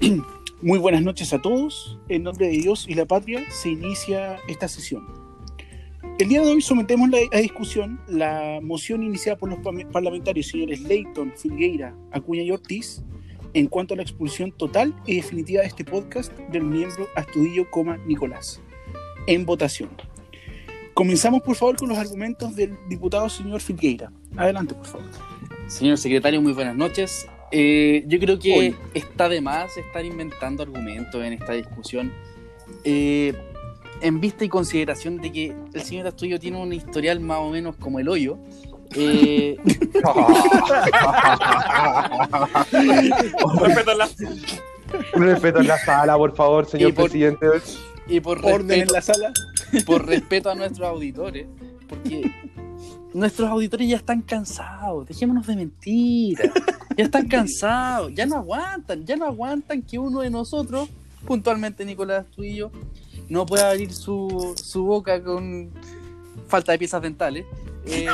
Muy buenas noches a todos. En nombre de Dios y la patria se inicia esta sesión. El día de hoy sometemos a discusión la moción iniciada por los parlamentarios señores Leighton, Filgueira, Acuña y Ortiz en cuanto a la expulsión total y definitiva de este podcast del miembro Astudillo, Nicolás. En votación. Comenzamos, por favor, con los argumentos del diputado señor Filgueira. Adelante, por favor. Señor secretario, muy buenas noches. Eh, yo creo que está de más estar inventando argumentos en esta discusión. Eh, en vista y consideración de que el señor Astudillo tiene un historial más o menos como el hoyo, eh... un, respeto en la... un respeto en la sala, por favor, señor presidente. Y por orden en la sala. Por respeto a nuestros auditores, porque nuestros auditores ya están cansados, dejémonos de mentiras, ya están cansados, ya no aguantan, ya no aguantan que uno de nosotros, puntualmente Nicolás, tú y yo, no pueda abrir su, su boca con falta de piezas dentales. Eh,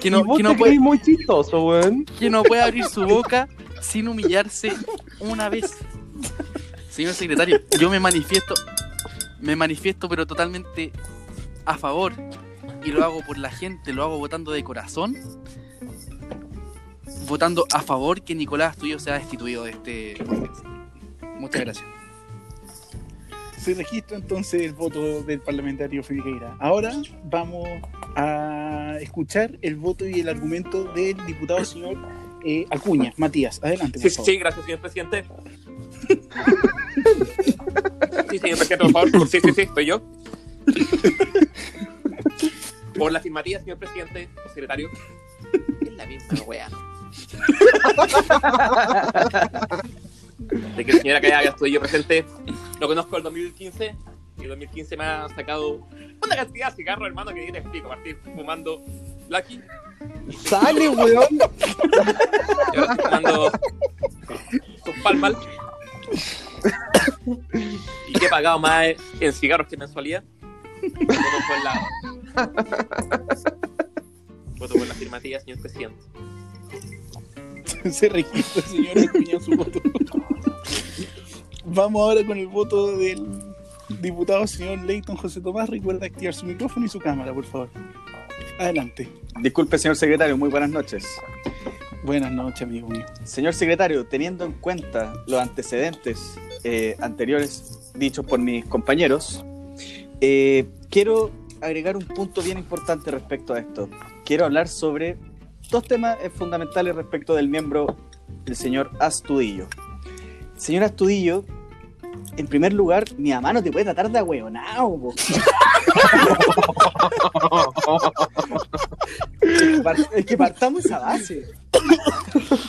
que no, que no puede, muy chistoso, Que no puede abrir su boca sin humillarse una vez. Señor secretario, yo me manifiesto me manifiesto pero totalmente a favor y lo hago por la gente, lo hago votando de corazón, votando a favor que Nicolás Tuyo sea destituido de este Muchas gracias. Se registra entonces el voto del parlamentario Figueira. Ahora vamos a escuchar el voto y el argumento del diputado señor eh, Acuña. Matías, adelante. sí, sí, gracias, señor presidente. Sí, señor presidente, por favor. Sí, sí, sí, estoy yo. Por la afirmativa, señor presidente, secretario. Es la misma wea. De que señora que estoy yo presente, lo conozco el 2015 y el 2015 me ha sacado una cantidad de cigarros, hermano, que yo te explico. Partir fumando Lucky. Sale, weón. Fumando sus palmas ¿Y qué he pagado más en cigarros que mensualidad? Voto por la. Voto por la afirmativa, señor presidente. Se registra, señor Acuña, su voto. Vamos ahora con el voto del diputado señor Leighton José Tomás. Recuerda activar su micrófono y su cámara, por favor. Adelante. Disculpe, señor secretario, muy buenas noches. Buenas noches, amigo mío. Señor secretario, teniendo en cuenta los antecedentes eh, anteriores dichos por mis compañeros, eh, quiero agregar un punto bien importante respecto a esto. Quiero hablar sobre dos temas fundamentales respecto del miembro, el señor Astudillo. Señor Astudillo, en primer lugar, mi mamá no te puede tratar de ahueonao, es que partamos a base.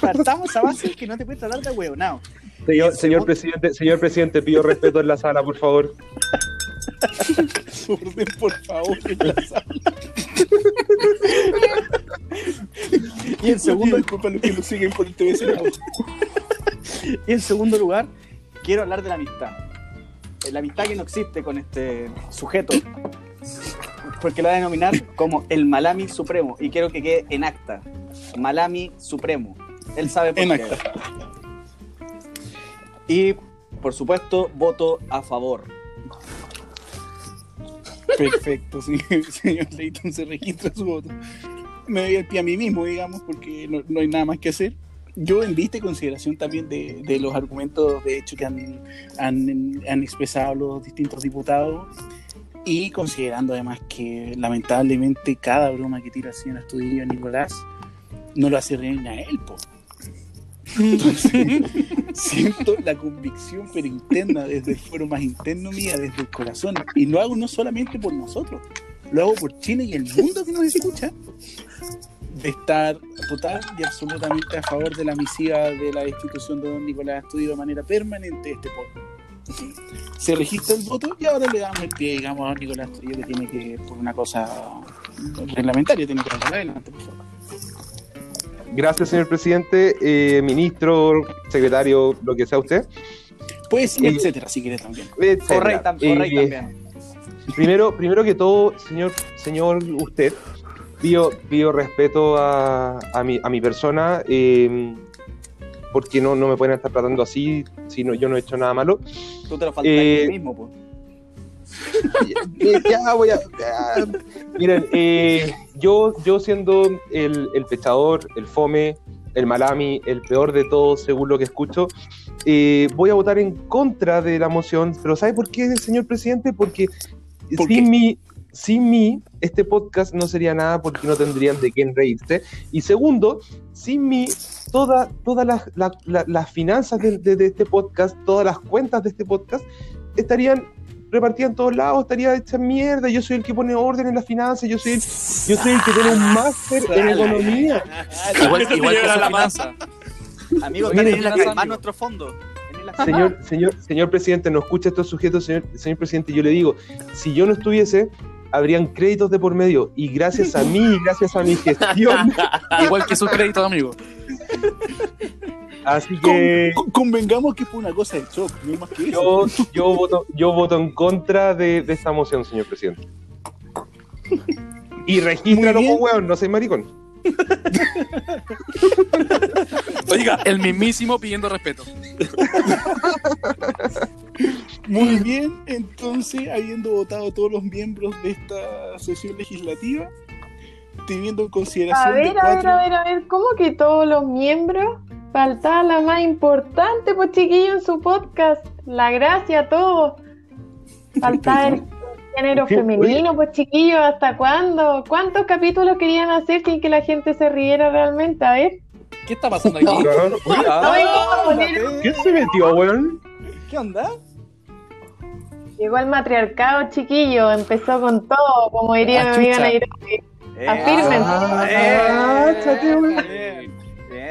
Partamos a base que no te puede tratar de ahueonao. Señor, señor presidente, señor presidente, pido respeto en la sala, por favor. Orden, por favor, en la sala. y en segundo, disculpa los que nos siguen por el TV Y en segundo lugar, quiero hablar de la amistad. La amistad que no existe con este sujeto. Porque lo voy a denominar como el Malami Supremo. Y quiero que quede en acta. Malami Supremo. Él sabe por en qué. Acta. Y, por supuesto, voto a favor. Perfecto, sí, señor Leighton se registra su voto. Me doy el pie a mí mismo, digamos, porque no, hay nada más que hacer. Yo, en vista y consideración también de, los argumentos, de hecho, que han, han, expresado los distintos diputados, y considerando además que lamentablemente cada broma que tira el señor Astudillo Nicolás no lo hace reír a él, po. Entonces, siento la convicción, pero interna, desde el foro más interno mía, desde el corazón. Y lo hago no solamente por nosotros, lo hago por Chile y el mundo que nos escucha, de estar total y absolutamente a favor de la misiva de la institución de don Nicolás Estudio de manera permanente este podcast. Se registra el voto y ahora le damos el pie, digamos, a Nicolás Estudio que tiene que, por una cosa reglamentaria, tiene que hablar adelante, por favor. Gracias, señor presidente, eh, ministro, secretario, lo que sea usted. Pues, etcétera, si quiere también. Correy, también. Primero, primero que todo, señor, señor usted, pido, pido respeto a, a, mi, a mi persona. Eh, porque no, no me pueden estar tratando así si no, yo no he hecho nada malo. Tú te lo faltas Eh, tú mismo, pues. Ya voy a. ya. Miren, eh, yo, yo siendo el, el pechador, el fome, el malami, el peor de todos, según lo que escucho, eh, voy a votar en contra de la moción. Pero ¿sabe por qué, señor presidente? Porque ¿Por sin qué? mí, sin mí, este podcast no sería nada porque no tendrían de quién reírse. Y segundo, sin mí, toda- todas las, la- finanzas de, de- de este podcast, todas las cuentas de este podcast, estarían repartidas en todos lados, estaría hecha mierda. Yo soy el que pone orden en las finanzas, yo soy el, yo soy el que tiene un máster en economía. Igual, igual que la finanza. Amigo, Miren, tenés la amigo. calma nuestro fondo. Señor, señor, señor presidente, no escucha a estos sujetos, señor, señor presidente, yo le digo, si yo no estuviese, habrían créditos de por medio, y gracias a mí, gracias a mi gestión, Igual que sus créditos, amigo. así que con- convengamos que fue una cosa de shock, no más que eso. yo, yo voto, yo voto en contra de, de esta moción, señor presidente. Y regístralo, Muy bien. po, weón, no soy maricón. Oiga, el mismísimo pidiendo respeto. Muy bien, entonces, habiendo votado todos los miembros de esta sesión legislativa, teniendo en A consideración de ver, a ver, a ver, a ver, ¿cómo que todos los miembros? Faltaba la más importante, pues chiquillo, en su podcast. La gracia a todos. Faltaba el género femenino, pues chiquillo, ¿hasta cuándo? ¿Cuántos capítulos querían hacer sin que la gente se riera realmente? A ver. ¿Qué está pasando aquí? No vengo a poner- ¿Quién se metió, weón? ¿Qué onda? Llegó el matriarcado, chiquillo, empezó con todo, como diría mi Ah, amiga chucha. Nairobi. Eh, Afirmen.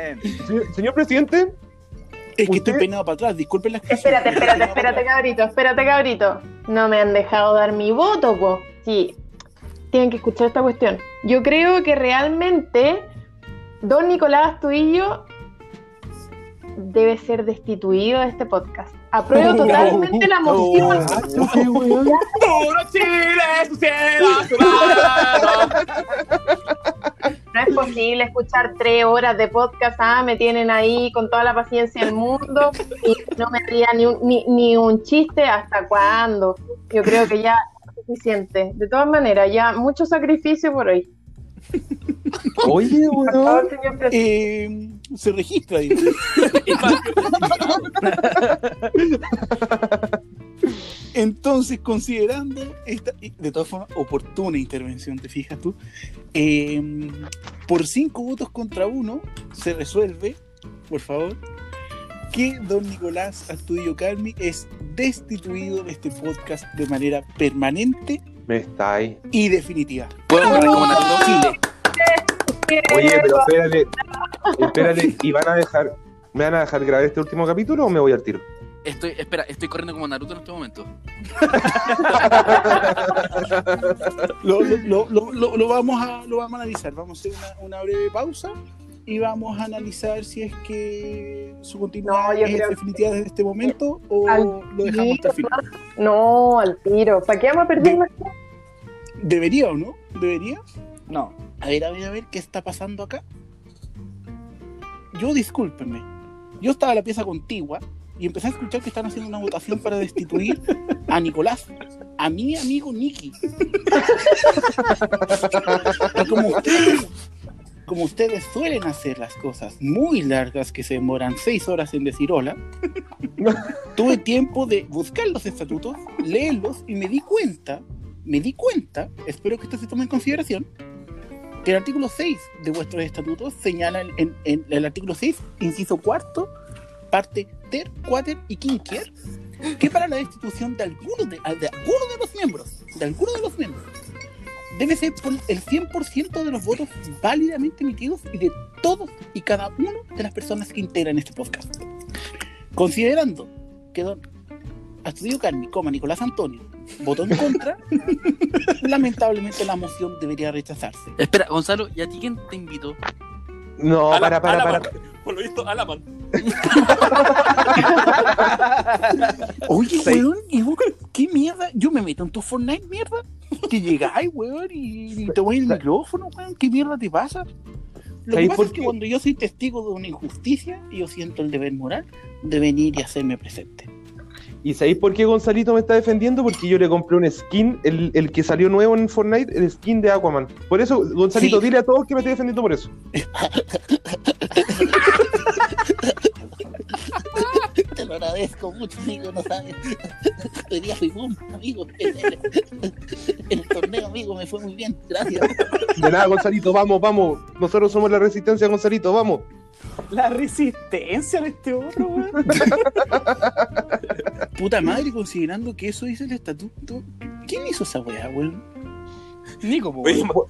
Bien. Señor, presidente, Es que estoy peinado para atrás, disculpen la expresión. Espérate, espérate, espérate, cabrito, espérate, cabrito. No me han dejado dar mi voto, po. Sí, tienen que escuchar esta cuestión. Yo creo que realmente Don Nicolás Tuillo debe ser destituido de este podcast. Apruebo totalmente la moción. ah. ¡Puro Chile, es posible escuchar tres horas de podcast. Ah, me tienen ahí con toda la paciencia del mundo y no me ría ni un, ni, ni un chiste. ¿Hasta cuándo? Yo creo que ya es suficiente. De todas maneras, ya mucho sacrificio por hoy. Oye, weón. Eh, se registra, digo. Entonces, considerando esta, de todas formas, oportuna intervención, te fijas tú, eh, por cinco votos contra uno se resuelve, por favor, que don Nicolás Astudillo Calmi es destituido de este podcast de manera permanente Me está ahí. y definitiva. ¿Puedo correr como Naruto? Chile. Oye, pero espérate, espérate, ¿y van a dejar, me van a dejar grabar este último capítulo o me voy al tiro? Estoy, espera, estoy corriendo como Naruto en este momento. Lo, lo- lo- lo- lo- lo vamos a, lo vamos a analizar. Vamos a hacer una, una breve pausa y vamos a analizar si es que su continuidad No, es creo definitiva desde este momento o Al lo dejamos hasta el final. No, al tiro. ¿Para qué vamos a perder más? ¿Debería o no? ¿Debería? No. A ver, a ver, a ver, ¿qué está pasando acá? Yo, discúlpenme. Yo estaba en la pieza contigua y empecé a escuchar que están haciendo una votación para destituir a Nicolás, a mi amigo Nicky. Y como ustedes, como ustedes suelen hacer las cosas muy largas que se demoran seis horas en decir hola, tuve tiempo de buscar los estatutos, leerlos y me di cuenta, me di cuenta, espero que esto se tome en consideración, que el artículo 6 de vuestros estatutos señala en, en- en el artículo 6, inciso cuarto, parte ter, quater y quinquier, que para la destitución de alguno de, de alguno de los miembros, de alguno de los miembros, debe ser por el 100% de los votos válidamente emitidos y de todos y cada uno de las personas que integran este podcast. Considerando que don Astudio Carmi, coma Nicolás Antonio, votó en contra, lamentablemente la moción debería rechazarse. Espera, Gonzalo, ¿y a ti quién te invitó? No, para, para, para. Por lo visto, Alaman. Oye, Sí. weón, ¿y vos qué mierda? Yo me meto en tu Fortnite, mierda. Que llegáis, weón, y, y te voy el micrófono, weón. ¿Qué mierda te pasa? Lo que pasa es que cuando yo soy testigo de una injusticia, yo siento el deber moral de venir y hacerme presente. ¿Y sabéis por qué Gonzalito me está defendiendo? Porque yo le compré un skin, el, el que salió nuevo en Fortnite, el skin de Aquaman. Por eso, Gonzalito, Sí. dile a todos que me estoy defendiendo por eso. Te lo agradezco mucho, amigo, no sabes. Hoy día fui boom, amigo. En el, en el torneo, amigo, me fue muy bien. Gracias. De nada, Gonzalito, vamos, vamos. Nosotros somos la resistencia, Gonzalito, vamos. La resistencia de este otro, weón. Puta madre, considerando que eso dice el estatuto. ¿Quién hizo esa weá, weón? Nico, po, Oye, weón.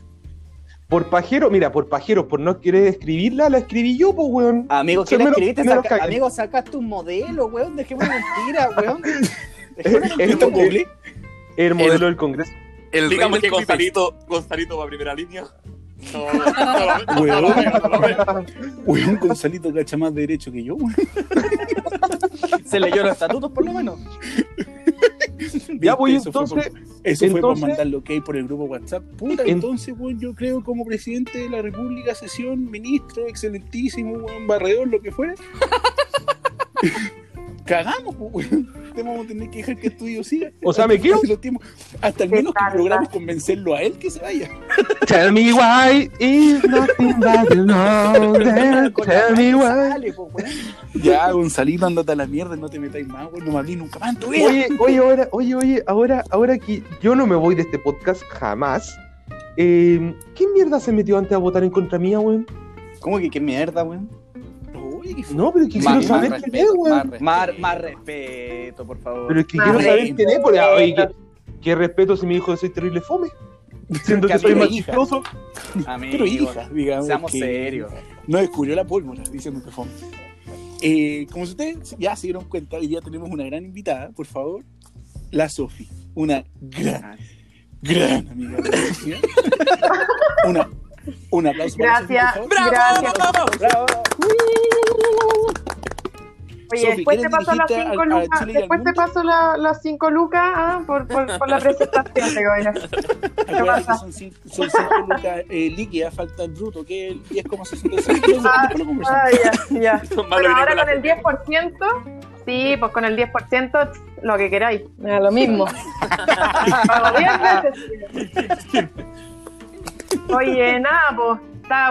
Por pajero, mira, por pajero, por no querer escribirla, la escribí yo, pues, weón. Amigo, ¿qué lo- escribiste? Saca- amigo, sacaste un modelo, weón. Dejemos de mentira, weón. Es- es- ¿Esto es doble? El modelo del Congreso. El digamos que. Gonzalito, Gonzalito va a primera línea. No, Weón. Weón, Gonzalito cacha más derecho que yo. Se leyó los estatutos, por lo menos. Ya, pues, Eso fue entonces, por- Eso fue por mandar lo que hay por el grupo WhatsApp. Puta, En- entonces, weón, yo creo como presidente de la República, sesión, ministro, excelentísimo, weón, barredor, lo que fuera. Cagamos, pues, weón. Te vamos a tener que dejar que el estudio siga. O sea, me quedo. Hasta el menos que logramos convencerlo a él que se vaya. Tell me why is nothing but la Tell me why. sale, po, weón. Ya, Gonzalito, andate a la mierda, no te metáis más, weón. No me hablís nunca más en tu vida. Oye, oye, ahora, oye, oye, ahora, ahora que yo no me voy de este podcast jamás. eh, ¿Qué mierda se metió antes a votar en contra mía, weón? ¿Cómo que qué mierda, weón? No, pero es que Más, quiero más saber quién es, weón. respeto. Más, respeto, por favor. Pero es que Más quiero saber quién es, porque, oye, qué, qué respeto si mi hijo soy terrible fome. Siendo que Que soy amigo, más chistoso. Pero hija, digamos. seamos que serios. No descubrió la pólvora, diciendo que fue. Eh, como ustedes ya se dieron cuenta, hoy día tenemos una gran invitada, por favor, la Sofi, una gran, gran amiga de la. Una, un aplauso para Gracias. por favor. Gracias. Bravo. Oye, Sofi, después te ¿quieres paso las dirigirte 5 al- a lucas. Después te paso la- las 5 lucas ah, por, por, por la presentación, te voy a Acuérdate que son 5 son cinco lucas eh, líquidas, falta el bruto, que es el 10,66. pero Ah. Ah, ya, ya. Malos ahora con el 10%, sí, pues con el 10%, lo que queráis, lo mismo. Pago 10 veces. Oye, nada, pues,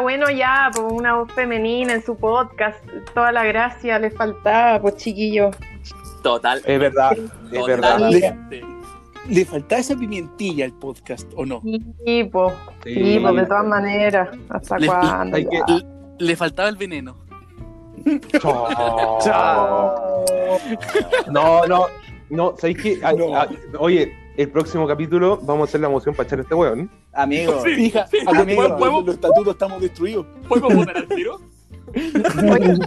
bueno ya, pues, una voz femenina en su podcast, toda la gracia le faltaba, pues, chiquillo. Total. Es verdad, es verdad. Le faltaba esa pimientilla al podcast, ¿o no? Sí, pues, sí, pues, de todas maneras, ¿hasta Le- cuándo? que-? Le, le faltaba el veneno. Chao. Chao. No, no, no, ¿sabéis qué? Ah, No. oye, el próximo capítulo vamos a hacer la moción para echar a este weón. Amigo. Sí. Fija, amigo. amigo, los estatutos estamos destruidos. ¿Podemos votar al tiro? Oye,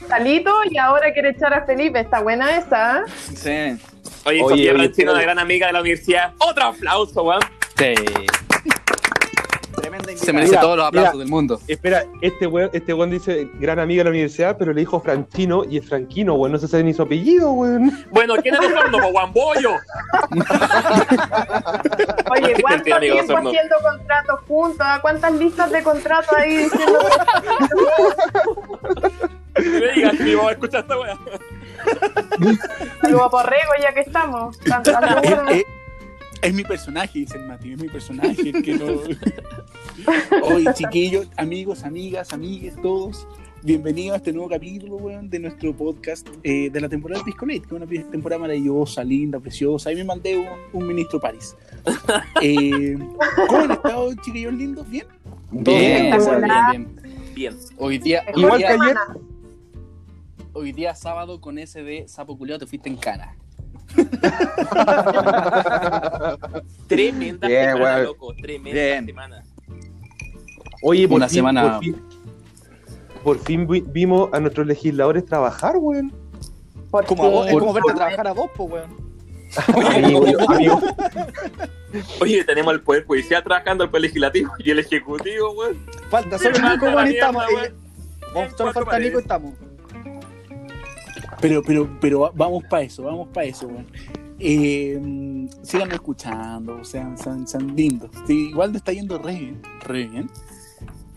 Gonzalito y ahora quiere echar a Felipe, está buena esa, ¿eh? Sí. Oye, Oye, Sofía pero- una gran amiga de la universidad. Otro aplauso, weón. Sí. Tremenda Se invitada. merece Mira, todos los aplausos mira. del mundo. Espera, este weón, este weón dice gran amiga de la universidad, pero le dijo Franchino y es Franquino, weón. No se sabe ni su apellido, weón. Bueno, ¿quién es po, Guambollo? Oye, ¿cuánto Mentira, tiempo haciendo contratos juntos? ¿A ¿Cuántas listas de contratos ahí diciendo me digas, mi mamá escucha esta weá. algo porrego ya que estamos? Tan- tan es, mi personaje, dice el Mati, es mi personaje. el que no... Oye, chiquillos, amigos, amigas, amigues, todos, bienvenidos a este nuevo capítulo, weón, de nuestro podcast eh, de la temporada de Piscolate, que es una temporada maravillosa, linda, preciosa. Ahí me mandé un, un ministro París. Eh, ¿Cómo han estado, chiquillos lindos? ¿Bien? Bien, bien, bien. Bien. Hoy día, Igual día, que ayer. hoy día sábado con ese de sapo culiao te fuiste en cana. Tremenda Bien, semana, loco. Tremenda Bien. semana. Oye, por Una fin, semana- Por fin, por fin vi- vimos a nuestros legisladores trabajar, weón. ¿Por Como a vos, es como verte trabajar a vos, pues, weón. Amigo, Oye, tenemos el Poder Judicial trabajando, el Poder Legislativo y el Ejecutivo, weón. Falta solo Nico, weón, estamos. solo falta Nico estamos. Pero, pero, pero vamos para eso, vamos para eso, weón. Eh, sigan escuchando, sean, sean, sean lindos. Sí, igual te está yendo re bien, re bien.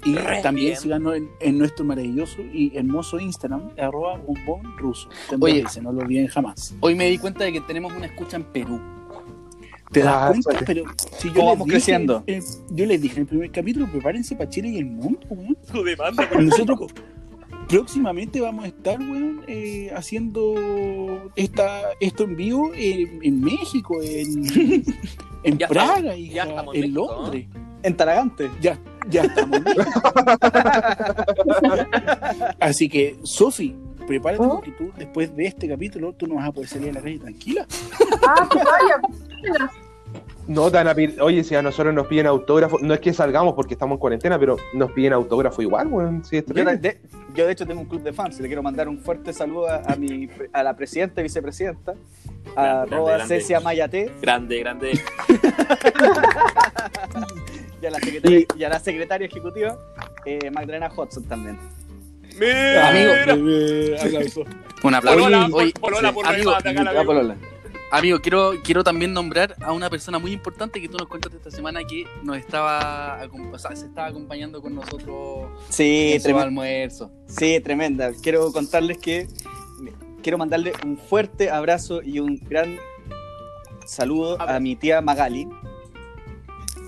Y Re también bien. síganos en, en nuestro maravilloso y hermoso Instagram, arroba ruso. Oye. Oye, no lo olviden jamás. Hoy me di cuenta de que tenemos una escucha en Perú. ¿Te das Ah, cuenta? suerte. Pero si yo ¿Cómo les vamos dije, creciendo? eh, yo les dije en el primer capítulo, prepárense para Chile y el mundo, weón. Su demanda, Nosotros próximamente vamos a estar, weón, eh, haciendo esta, esto en vivo en, en México, en, en Ya Praga, estamos- hija, ya estamos en México, Londres. En Taragante. Ya, ya estamos. Así que, Sofi, prepárate ¿Oh? porque tú, después de este capítulo, tú no vas a poder salir a la calle tranquila. Ah, que vaya. No, van a pedir- oye, si a nosotros nos piden autógrafo, no es que salgamos porque estamos en cuarentena, pero nos piden autógrafo igual, weón. Sí, es Yo de, yo de hecho tengo un club de fans y le quiero mandar un fuerte saludo a, a mi, a la presidenta y vicepresidenta, a grande. Cecia Mayate Grande, grande. y a la secretaria, y a la secretaria ejecutiva, eh, Magdalena Hudson también. Mira. Amigo, aplauso. Un aplauso. Polola, Oye, polola por amigo, acá. Polola. Amigo, quiero, quiero también nombrar a una persona muy importante que tú nos contaste esta semana que nos estaba, acom- o sea, se estaba acompañando con nosotros Sí, en su almuerzo. Sí, tremenda. Quiero contarles que quiero mandarle un fuerte abrazo y un gran saludo a mi tía Magali,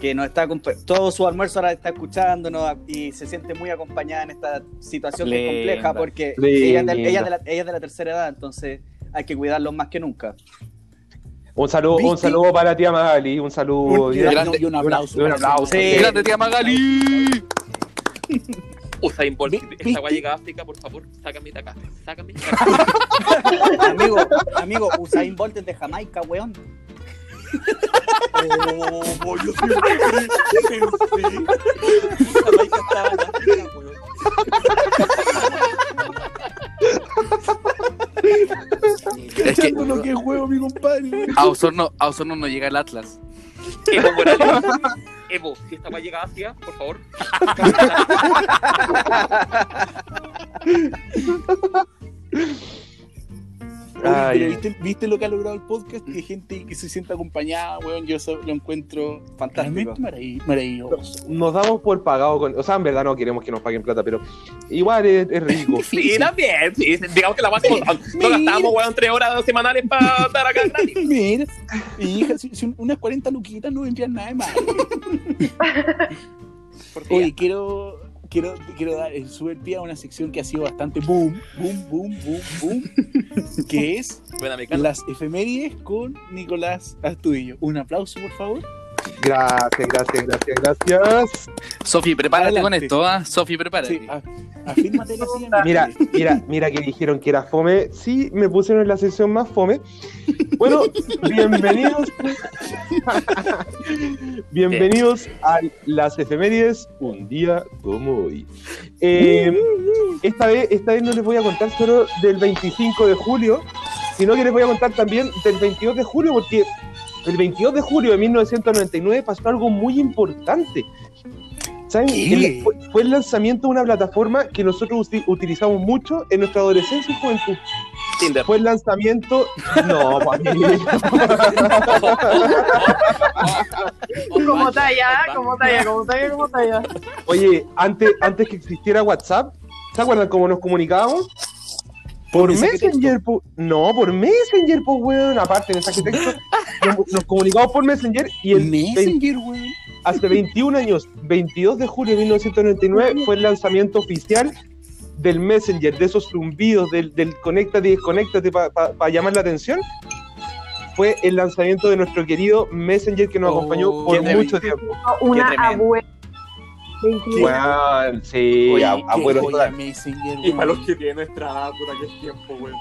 que nos está todo su almuerzo ahora está escuchándonos y se siente muy acompañada en esta situación que es compleja porque ella ella es de la, ella es de la tercera edad, entonces hay que cuidarlos más que nunca. Un saludo, un saludo para la tía Magali, un saludo. Un, y, grande- y un aplauso. un para aplauso. Sí. ¡Grande tía Magali! Usain Bolt, Vi- esta ¿viste? va a llegar a África, por favor, sácame de acá. Sácame de acá. amigo, amigo, Usain Bolt es de Jamaica, weón. Oh, yo siempre pensé. Jamaica estaba en África, weón. Es que lo que es juego, mi compadre. a Osorno, a Osorno no llega el Atlas. Evo Morales. Evo, si esta va a llegar a Asia, por favor. Ay, pero ¿viste, ¿viste lo que ha logrado el podcast? Que gente que se sienta acompañada, weón, yo eso lo encuentro Fantástico. realmente marav- maravilloso. nos damos por pagado con. O sea, en verdad no queremos que nos paguen plata, pero igual es, es rico. Sí, también. Sí, digamos que la base no, no gastamos, weón, tres horas semanales para estar acá gratis. Mira, hija, si, si unas 40 luquitas no vendrían nada de mal. Oye, quiero, quiero, quiero dar el super pie a una sección que ha sido bastante boom, boom, boom, boom, boom, que es las efemérides con Nicolás Astudillo. Un aplauso, por favor. Gracias, gracias, gracias, gracias. Sofi, prepárate con esto, ¿ah? Sofi, prepárate. Sí, a- afírmate la silla. Mira, mira, mira que dijeron que era fome. Sí, me pusieron en la sección más fome. Bueno, bienvenidos. bienvenidos a las efemérides un día como hoy. Eh, esta, vez, esta vez no les voy a contar solo del 25 de julio, sino que les voy a contar también del 22 de julio, porque el 22 de julio de 1999 pasó algo muy importante. ¿Saben? ¿Qué? El- fue, el lanzamiento de una plataforma que nosotros uti- utilizamos mucho en nuestra adolescencia y juventud. Tinder. Fue el lanzamiento. No, papi. Como talla, como talla, como talla, como talla. Oye, antes, antes que existiera WhatsApp, ¿se acuerdan cómo nos comunicábamos? Por Messenger, po- no, por Messenger, pues, weón. Aparte, mensaje texto, nos, nos comunicamos por Messenger y el Messenger, weón. hace 21 años, 22 de julio de 1999, fue el lanzamiento oficial del Messenger, de esos zumbidos, del, del conéctate y desconéctate para llamar la atención. Fue el lanzamiento de nuestro querido Messenger que nos Oh, acompañó por qué mucho tiempo. Una abuela. 22. Weón, sí, Oye, a- qué abuelo joya. Messenger, Y para los que tienen nuestra edad, puta que tiempo, weón.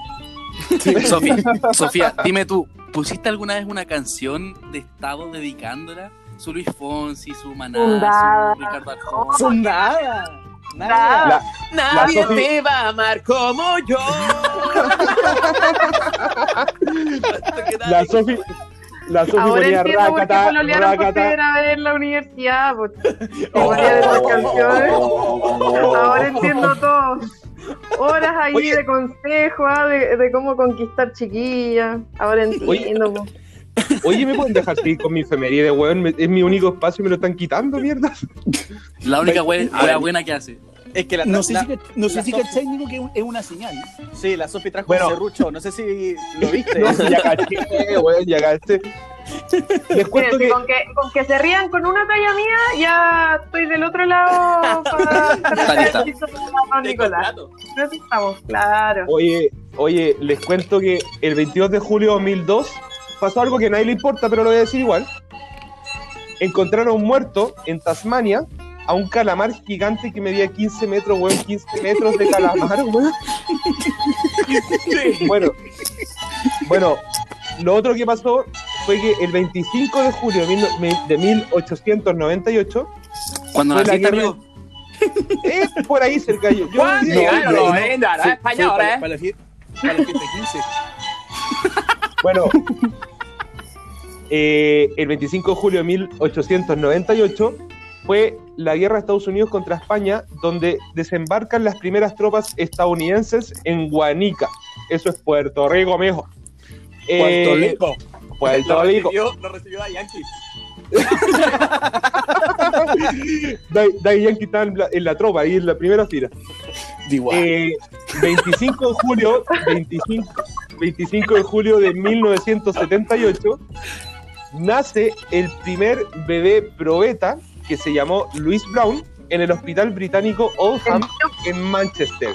Sofía, Sofía, dime tú, ¿pusiste alguna vez una canción de Estado dedicándola? Su Luis Fonsi, su Maná, Fundada. su Ricardo Arjona. Son nada. Nada. Nada. La- Nadie Sofi- me va a amar como yo. La Sofi, la Sofi Ahora ponía entiendo por qué pololearon por racata. primera vez en la universidad. Pues. Memoria de las canciones. Ahora entiendo todo. Horas ahí Oye. de consejo, ah, de, de cómo conquistar chiquillas. Ahora entiendo. Oye, ¿me pueden dejar seguir con mi efeméride, weón? Me- Es mi único espacio y me lo están quitando, mierda. La única wea, wea buena que hace. Es que la, No sé la- si, cach- no sé la si Sofi- cachai, Nico, que es un- es una señal. Sí, la Sofi trajo Bueno. un serrucho. No sé si lo viste. No, ya caché, weón, ya caché. Les cuento Miren, que con, que, con que se rían con una talla mía, ya estoy del otro lado para para Te Nicolás. que estamos, claro. Oye, oye, les cuento que el 22 de julio de 2002 pasó algo que a nadie le importa, pero lo voy a decir igual. Encontraron muerto en Tasmania a un calamar gigante que medía 15 metros, weón, 15 metros de calamar, weón. Bueno, bueno, lo otro que pasó fue que el 25 de julio de mil- de 1898, Cuando naciste, amigo. eh, por ahí cerca yo. yo Juan, yo- llegaron no, los no, 90, fue-. España fue ahora, para, para la fiesta, para la fiesta 15. Bueno, eh, el 25 de julio de 1898 fue la guerra de Estados Unidos contra España, donde desembarcan las primeras tropas estadounidenses en Guanica. Eso es Puerto Rico, mijo. Eh, Puerto Rico. Puerto Lo Rico. recibió, lo recibió a Yankees. Dai Dai Yankee está en la, en la tropa, ahí en la primera fila. Eh, 25 de julio, 25, 25 de julio de 1978, nace el primer bebé probeta que se llamó Louis Brown en el hospital británico Oldham en Manchester.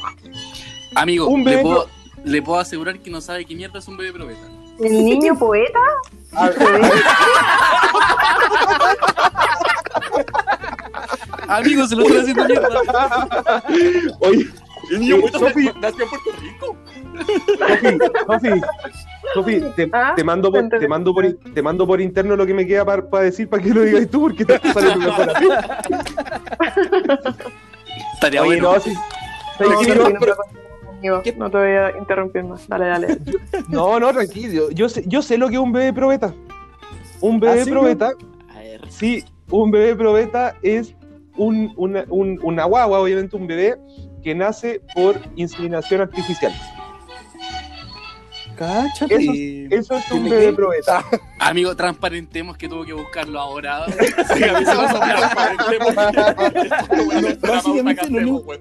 Amigo, Un le, bebé puedo, le puedo asegurar que no sabe qué mierda es un bebé probeta. ¿El niño poeta? Amigo, se lo estoy haciendo mierda. Oye, El niño Eh, Sofi. nació en Puerto Rico. Sofi, Sofi, Sofi, te, Ah, te mando por, te, mando por, te mando por interno lo que me queda para decir para que lo digas tú, porque te saliendo mejor a ti. Estaría Oye, bueno. no, sí. ¿Sabes No, te voy a interrumpir más. Dale, dale. No, no, tranquilo. Yo sé, yo sé lo que es un bebé probeta. Un bebé ¿Ah, sí, probeta, sí, un bebé probeta es un, una, un- una guagua, obviamente un bebé, que nace por inseminación artificial. Cáchate. Eso es un ¿Tiene bebé probeta. Amigo, transparentemos que tuvo que buscarlo ahora. Sí, a mí se me pasó Básicamente, lo único-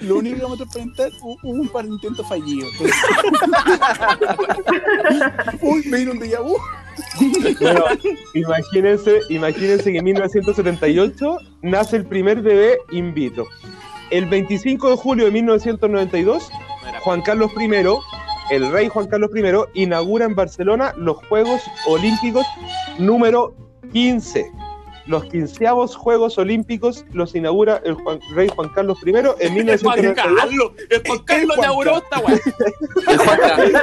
Lo único que vamos a transparentar, hu- hubo un par de intentos fallidos. Uy, me dieron de vu. Bueno, imagínense, imagínense que en 1978 nace el primer bebé in vitro. El 25 de julio de 1992, Juan Carlos I, el rey Juan Carlos I, inaugura en Barcelona los Juegos Olímpicos número 15. Los quinceavos Juegos Olímpicos los inaugura el Juan- rey Juan Carlos I en El Juan 1992. Carlos, el Juan Carlos inauguró esta weá. El Juanca. El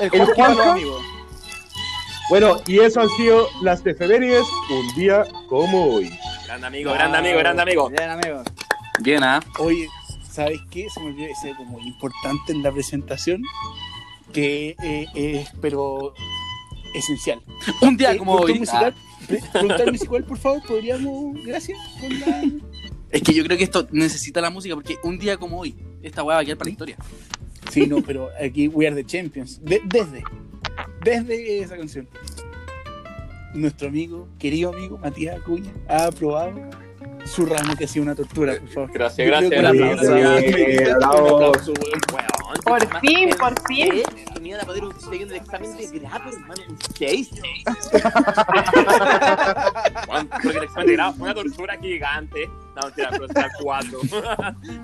El Juan Juanca. amigo. Bueno, y eso han sido las efemérides un día como hoy. Grande amigo, grande amigo, grande amigo. Bien, amigo. Bien, ¿ah? Oye, ¿sabes qué? Se me olvidó ese como importante en la presentación, que eh, es, pero esencial. Un día Eh, como hoy. musical, Ah, musical, por favor, podríamos, gracias, con la... es que yo creo que esto necesita la música porque un día como hoy, esta weá va a quedar para la historia. Sí, no, pero aquí We Are the Champions. De- desde, desde esa canción. Nuestro amigo, querido amigo Matías Acuña, ha aprobado su ramo que ha sido una tortura, por favor. Gracias, gracias. Eh, Un aplauso, weón. Weón, Por fin, por fin. Me iban a poner un 6 en el examen de grado, hermano. Un 6. Weón, Porque el examen de grado fue una tortura gigante. No, mentira, pero será 4.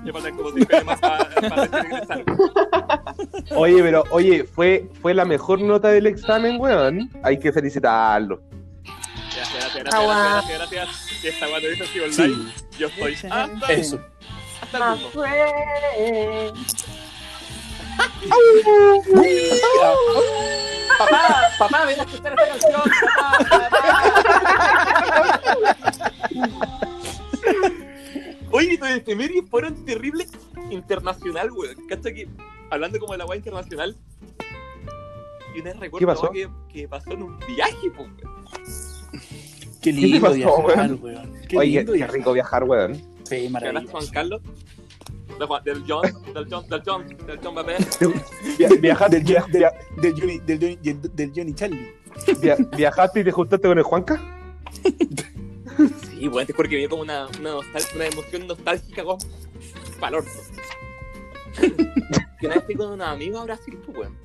Me faltan como 5 años más para. Oye, pero, oye, fue, fue la mejor nota del examen, weón. Hay que felicitarlo. Gracias, gracias, gracias, gracias, gracias. Que esta cuando dice así online, Sí. yo estoy hasta, Eso. hasta el. Papá, papá, ven a escuchar esta canción, papá. Oye, tus efemérides fueron terribles internacional, weón. ¿Cachai que hablando como de la weá internacional? Y una vez recuerdo ¿Qué pasó? Que, que pasó en un viaje, pues, weón. Qué lindo pasó, viajar, weón? weón. Qué Oye, lindo qué viajar. rico viajar, weón. Sí, ¿Te hablaste maravilloso. Juan Carlos? Del John, del John, del John, del John Mbappé. Via- viajar, Del, via- del, del Johnny, del, Johnny, del, del Johnny Charlie. Via- ¿Viajaste y te juntaste con el Juanca? Sí, weón, te juro que como una, una, nostal- una emoción nostálgica con valor. que una vez fui con unos amigos a Brasil, pues, weón.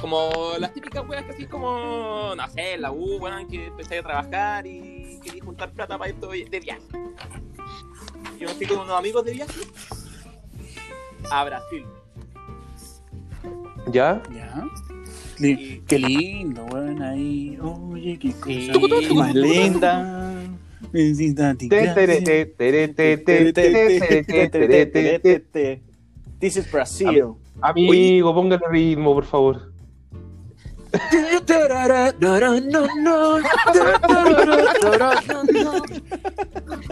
Como las típicas weas que así como, no sé, la U, weón, que empezáis a trabajar y queréis juntar plata para ir de viaje. Yo me fui con unos amigos de viaje a Brasil. ¿Ya? Ya. Qué lindo, weón, ahí. Oye, qué cosa sí. más linda. This is Brasil. Amigo, póngale ritmo, por favor.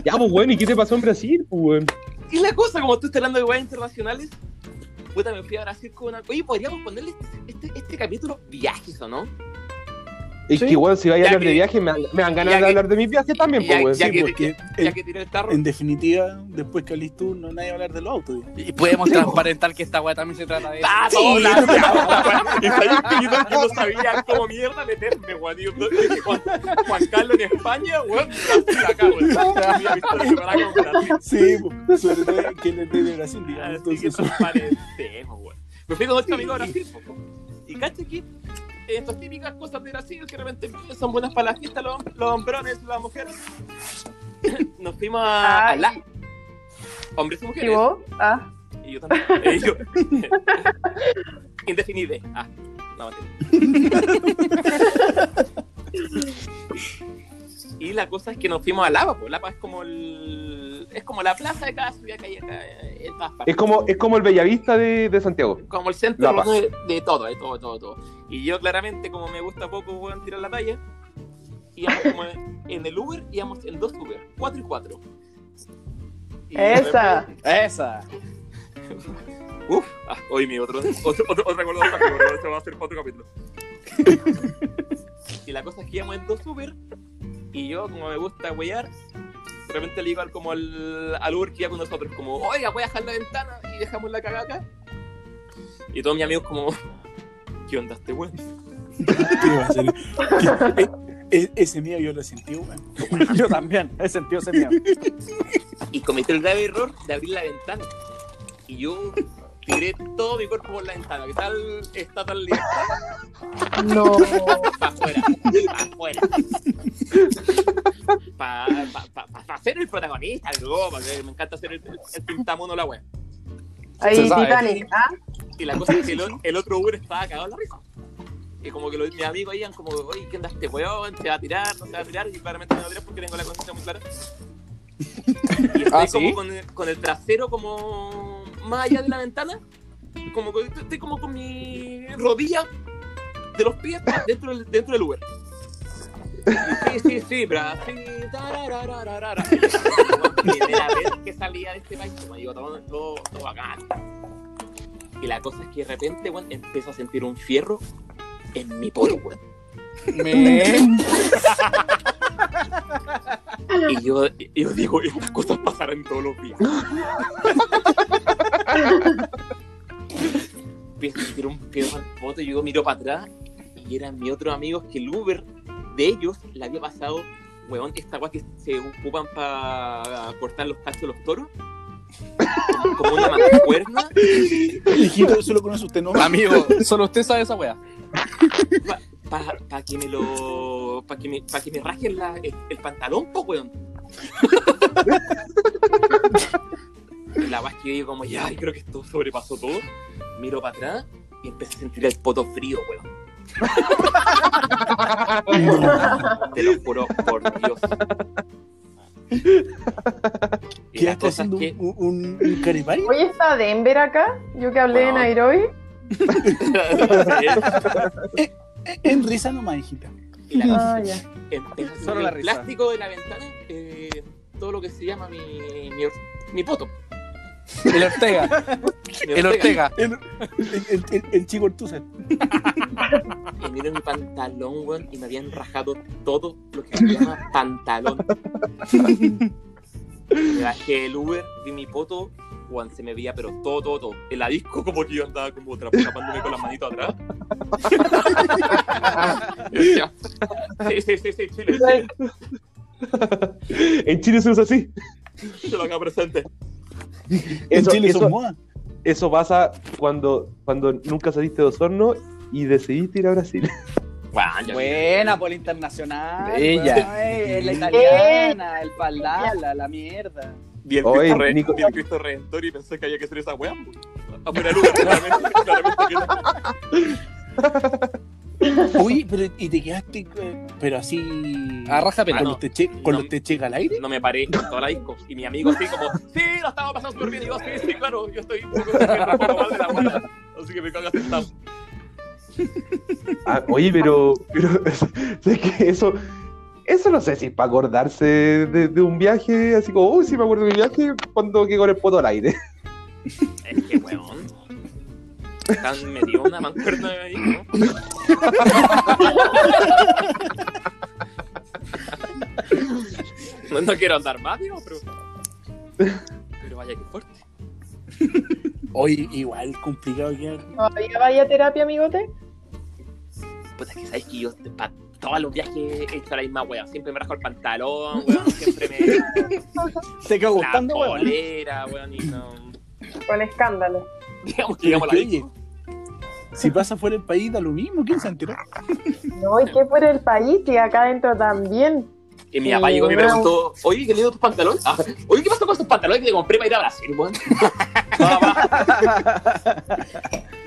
Ya, pues bueno, ¿y qué te pasó en Brasil, pues? Y la cosa, como estás hablando de weas internacionales, puta, me fui a Brasil con una. Oye, podríamos ponerle este, este, este capítulo viajes, ¿o no? Es Sí. que igual si vais a Ya hablar de que- viaje, me, dan- me dan ganas ya de que- hablar de mis viajes también, ya- pues weón. ya Sí, que- porque Ya en, que tiré el tarro. en definitiva, después que hablís tú, no nadie va a hablar de los autos. digamos. Y podemos transparentar que esta weá también se trata de eso. ¡Ah, no, weá! Y sabes que no- no sabía cómo mierda meterme, weón. Juan, Juan Carlos en España, weón, acá, weón. Sí, pues, sobre todo que él es de Brasil, digamos. Que Entonces, transparecemos, weón. Me fui con ocho amigos a Brasil. Y caché aquí, estas típicas cosas de Brasil que de repente son buenas para la fiesta, los, los hombrones, las mujeres. Nos fuimos a, la. Hombres y ¿Y mujeres. vos? Ah. Y yo también. Eh, yo. Indefinide. Ah, no. Y la cosa es que nos fuimos a Lapa, pues Lapa es como el. Es como la plaza de cada ciudad que hay acá en todas partes. Es como, es como el Bellavista de, de Santiago. como el centro de, de todo, de todo, todo, todo. Y yo claramente, como me gusta poco, voy a tirar la talla. Íbamos como en el Uber, íbamos en dos Uber, cuatro y cuatro. Y de Esa. Esa. Uf, ah, hoy mi otro, otro, otro, otra cosa, pero eso va a ser otro capítulo. y la cosa es que íbamos en dos Uber y yo, como me gusta huellar, de repente le digo al, como al, al Uber que iba con nosotros, como, oiga, voy a dejar la ventana y dejamos la cagada acá. Y todos mis amigos como, ¿qué onda este weón? ¿qué va a hacer? ¿Qué- e- e- ese miedo yo lo sentí, weón. Yo también. He sentido ese miedo. Y cometí el grave error de abrir la ventana. Y yo tiré todo mi cuerpo por la ventana. ¿Qué tal está tan libertad? No. para afuera, para afuera. Para pa, pa, pa ser el protagonista, el lobo, porque me encanta ser el, el, pintamono la wea. Ahí. Titanic. ¿Ah? Y la cosa es que el, el otro Uber estaba cagado en la risa. Y como que los, mis amigos iban como, oye, ¿qué onda este weón? ¿Se va a tirar? ¿No se va a tirar? Y claramente no va a tirar porque tengo la conciencia muy clara. Y estoy Ah, como ¿sí? con, el, con el trasero como más allá de la ventana. Como que estoy como con mi rodilla de los pies dentro del, dentro del Uber. Sí, sí, sí, Brasil. tararararara. Primera vez que salía de este país, como digo, todo, todo, todo bacán. Y la cosa es que de repente, weón, empiezo a sentir un fierro en mi poto, weón. Y yo, y yo digo, estas cosas pasarán todos los días. Empiezo a un yo miro para atrás y eran mis otros amigos que el Uber de ellos le había pasado, weón, esta weá que se ocupan para cortar los cachos de los toros. Como, como una mancuerna Hijito, solo conoce usted, ¿no? Amigo, solo usted sabe esa weá. para que me lo. para que me, pa que me rajen la- el, el pantalón, po, weón. La más que yo digo como, ya, creo que esto sobrepasó todo. Miro para atrás y empecé a sentir el poto frío, weón. Te lo juro por Dios. Y ¿Qué la está cosa es haciendo que. un, un, un? Hoy está Denver acá. Yo que hablé de Bueno. Nairobi. En risa nomás, hijita. y la cosa Ah, ya. sentir Solo la el risa. plástico de la ventana, eh, todo lo que se llama mi, mi, mi poto. El Ortega. El Ortega. El, el, el, el chico Ortuzar. Y miro mi pantalón, weón, y me habían rajado todo lo que se llama pantalón. Me bajé el Uber, vi mi poto, weón, se me veía, pero todo, todo, todo. En la disco, como que yo andaba como tapándome con las manitos atrás. Sí, sí, sí, sí, Chile, Chile. En Chile se usa así. Yo lo acá presente. En Eso, Chile eso- son moda. eso pasa cuando, cuando nunca saliste de Osorno y decidiste ir a Brasil. Bueno, Buena por la internacional. Ella. eh, la italiana, el palala, la mierda. Vi el Oye, Cristo, Re- Nico- el Cristo Redentor y pensé que había que hacer esa weá. A poner Uber, claramente, claramente que no. Uy, pero y te quedaste, eh, pero así. A raja con los teche, con No. los teche al aire. No me paré con toda la disco. Y mi amigo así como, sí, lo estaba pasando súper bien. Y yo, sí, sí, claro, yo estoy un poco, un poco mal de la guarda. Así que me cago sentado. Ah, oye, pero, pero sé que eso, eso no sé si es para acordarse de, de un viaje, así como, uy, sí me acuerdo de mi viaje cuando quedé con el poto al aire. Es que, weón. Están metidos una mancuerna ahí, ¿no? No, no quiero andar más, digo, pero. Pero vaya que fuerte. Hoy igual complicado quedar. ¿Todavía vaya a terapia, amigote? Puta, que sabes que yo para todos los viajes he hecho la misma wea. Siempre me rasco el pantalón, weón. Siempre me. ¿Te quedó La gustando, weón? polera, weón. Y no. Con escándalo. Digamos es la oye, si pasa fuera del país, da lo mismo. ¿Quién se enteró? No, ¿y qué fuera el país? Y acá adentro también. Y mi papá llegó y me Sí, preguntó, oye, ¿qué lindo tus pantalones? Ah, oye, ¿qué pasó con tus pantalones que te compré para ir a Brasil, weón?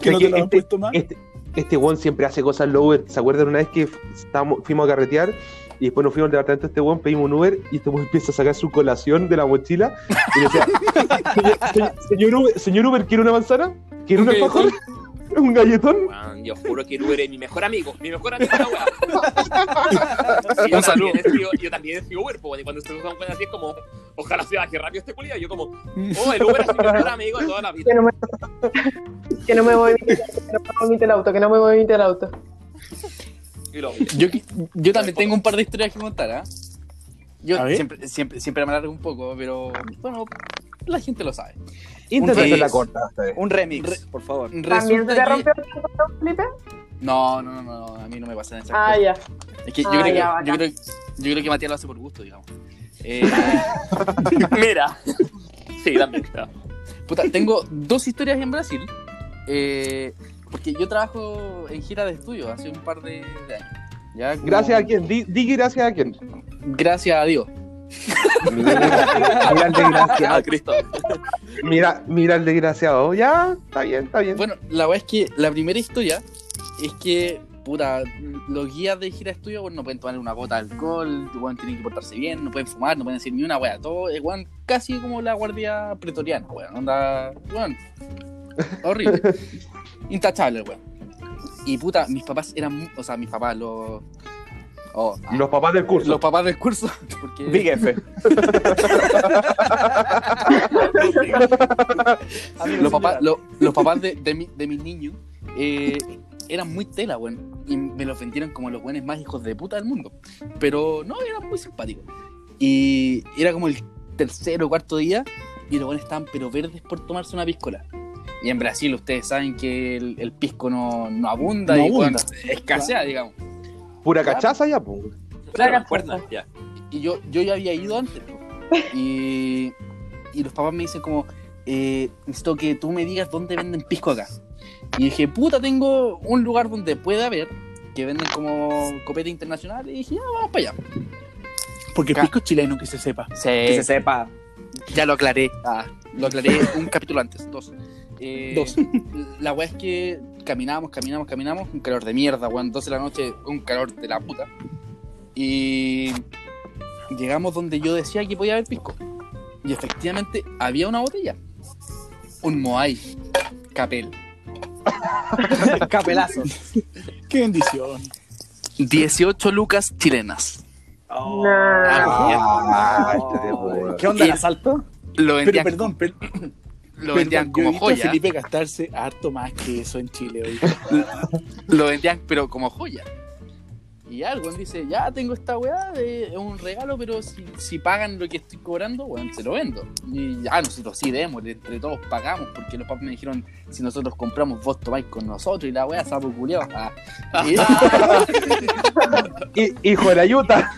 Que no te lo han este- puesto más. Este, este siempre hace cosas low. ¿Se acuerdan una vez que estábamos, fuimos a carretear y después nos fuimos al departamento de este weón, pedimos un Uber y este weón empieza a sacar su colación de la mochila y decía, señor, señor- señor Uber, ¿quiere una manzana? ¿Quiere un Un alfajor? ¿Un galletón? Weón, yo juro que tú eres mi mejor amigo, mi mejor amigo la. Sí, yo Un saludo. también he sido- Yo también sido Uber, pues, y cuando ustedes buenas así es como, ojalá se baje rápido este culiado. Yo como, oh, el Uber es mi mejor amigo de toda la vida. Que no me, que no me vomite, que no me vomite el auto, que no me vomite el auto. Yo, yo también tengo un par de historias que contar, ¿ah? Yo A ver. siempre, siempre, siempre me alargo un poco, pero bueno, la gente lo sabe. Intenta Un hacer la remix. corta. Un remix, por favor. ¿También se te que- rompió el auto, Felipe? No, no, no, no, a mí no me pasa esas Ah, cosas. ya. Es que yo, Ah, creo que, ya, yo, creo, yo creo que Matías lo hace por gusto, digamos. Eh, Mira. Sí, también. está. puta, tengo dos historias en Brasil. eh, porque yo trabajo en gira de estudio hace un par de, de años. Ya como- Gracias a quién, Di, di gracias a quién. Gracias a Dios. Mira, el Ah, desgraciado. Cristo. Mira, mira el desgraciado. Ya, está bien, está bien. Bueno, la verdad es que la primera historia es que, puta, los guías de gira estudio, bueno, no pueden tomar una gota de alcohol, bueno, tienen que portarse bien, no pueden fumar, no pueden decir ni una wea, todo es, weón, casi como la guardia pretoriana, weón, onda, weón, horrible, intachable, weón. Y puta, mis papás eran, o sea, mis papás, los... oh, ah, Los papás del curso. los papás del curso, porque... Big F. los papás, lo- los papás de, de, mi- de mis niños eh, eran muy tela, weón. Y me los vendieron como los buenos más hijos de puta del mundo. Pero no, eran muy simpáticos. Y era como el tercer o cuarto día y los buenos estaban pero verdes por tomarse una piscola. Y en Brasil ustedes saben que el, el pisco no, no abunda No y escasea, digamos. Pura cachaza ya, pues. Claro, cuerda, ya. Y yo, yo ya había ido antes. Y, y los papás me dicen como, eh, necesito que tú me digas dónde venden pisco acá. Y dije, puta, tengo un lugar donde puede haber, que venden como copete internacional. Y dije, ya, vamos para allá. Porque Ca- pisco es chileno, que se sepa. Que se sepa. Ya lo aclaré. Ah, lo aclaré un capítulo antes, dos. Eh, Dos. La weá es que caminamos, caminamos, caminamos. Un calor de mierda, weón. 12 de la noche, un calor de la puta. Y llegamos donde yo decía que podía haber pisco. Y efectivamente había una botella. Un Moai. Capel. Capelazo. Qué bendición. 18 lucas chilenas. No. Ah, este de puta. ¿Qué onda el asalto? Lo Pero perdón, per- lo vendían como joya. Felipe gastarse harto más que eso en Chile hoy. Lo vendían, pero como joya. Y weón dice, ya tengo esta weá, de, es un regalo, pero si, si pagan lo que estoy cobrando, weón, se lo vendo. Y ya nosotros sí demos, entre todos pagamos, porque los papás me dijeron, si nosotros compramos, vos tomáis con nosotros, y la weá, sapo culiao. Ah. Hijo de la yuta.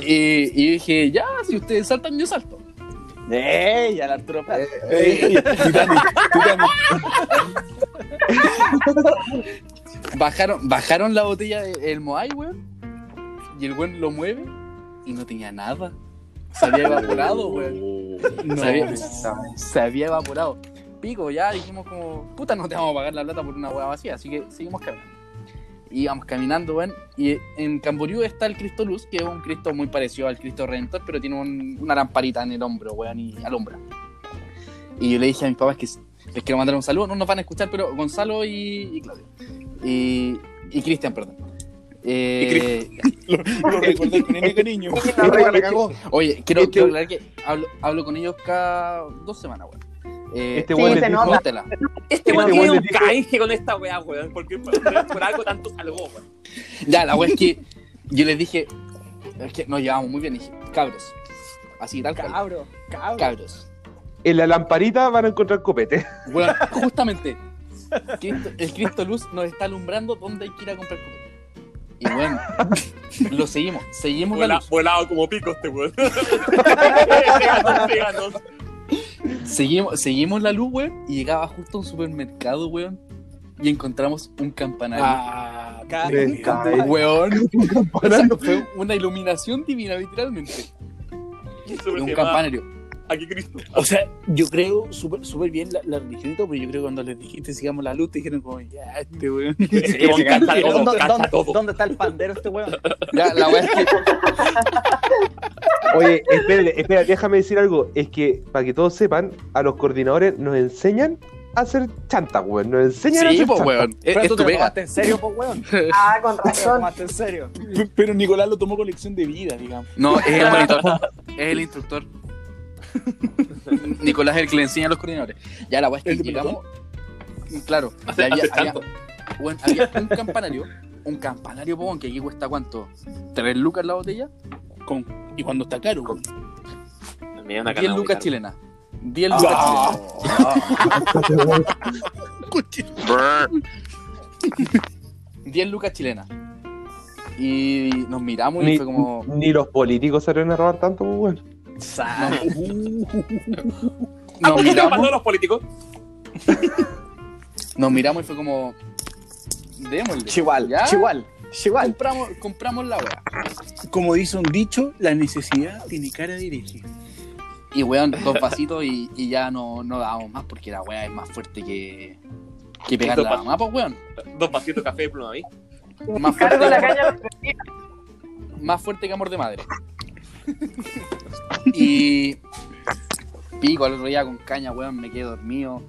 y- y dije, ya, si ustedes saltan, yo salto. ¡Ey! Ya la Arturo Prat. Ey, Titanic, Titanic. Bajaron, bajaron la botella del Moai, weón. Y el weón lo mueve y no tenía nada. Se había evaporado, weón. No. Se, había, se había evaporado. Pico, ya dijimos como, puta, no te vamos a pagar la plata por una hueá vacía, así que seguimos caminando. Y íbamos caminando, weón. Y en Camboriú está el Cristo Luz, que es un Cristo muy parecido al Cristo Redentor, pero tiene un- una lamparita en el hombro, weón, y alumbra. Y yo le dije a mis papás que les quiero mandar un saludo, no nos van a escuchar, pero Gonzalo y, y Claudio. Y, y Cristian, perdón. Eh, Lo recordé con N cariño. La cagó. Oye, quiero, Este- quiero aclarar que hablo, hablo con ellos cada dos semanas, weón. Eh, Este Sí, se dijo, nota. Este Este weón tiene un canje con esta weá, weón. Porque por, por algo tanto salvó, weón. Ya, la wea es que yo les dije, es que nos llevamos muy bien, dije, cabros, así tal cual, Cabro, cabro. cabros. en la lamparita van a encontrar copete. Bueno, justamente, Cristo- el Cristo Luz nos está alumbrando dónde hay que ir a comprar comida. Y bueno, lo seguimos, seguimos la Vola- luz, volado como pico este weón. Seguimos, seguimos la luz, weón, y llegaba justo a un supermercado, weón, y encontramos un campanario. Ah, cae. Weón, esa fue una iluminación divina, literalmente. Y un campanario. Aquí Cristo. O sea, yo creo súper bien la, la religión y todo, pero yo creo que cuando les dijiste sigamos la luz, te dijeron como, ya, este weón. Weón canta ¿Dónde, todo, dónde- canta todo. dónde está el pandero este weón? Ya, la que Oye, espérate, espera, déjame decir algo. Es que, para que todos sepan, a los coordinadores nos enseñan a hacer chanta, weón. Nos enseñan a Sí, hacer pues, chanta. weón. Pero es tú te lo tomaste en serio, pues weón. Ah, con Te lo razón. tomaste en serio. Pero Nicolás lo tomó con lección de vida, digamos. No, es el monitor. Es el instructor. Nicolás es el que le enseña a los coordinadores. Ya la weá es que ¿El de llegamos. Claro, ya había, hace había- tanto. bueno, había un campanario. Un campanario, po, que aquí cuesta cuánto? ¿Tres lucas la botella? Con, y cuando está caro, una 10 gana de lucas chilenas. 10 lucas Ah. chilenas. 10 lucas chilenas. Y nos miramos y Ni, fue como. ni los políticos se atreven a robar tanto, pues, weón. Nos Ah, ¿por qué se miramos, los políticos? nos miramos y fue como. Démosle. Chihual, ¿Ya? chihual, chihual. Compramos, compramos la weá. Como dice un dicho, la necesidad tiene cara de hereje. Y weón, dos vasitos y, y ya no, no dábamos más porque la weá es más fuerte que, que pegar la mamá, pues weón. Dos vasitos de café de pluma ahí. Más Cargo la fuerte, caña más fuerte que amor de madre. y pico al otro día con caña, weón, me quedé dormido.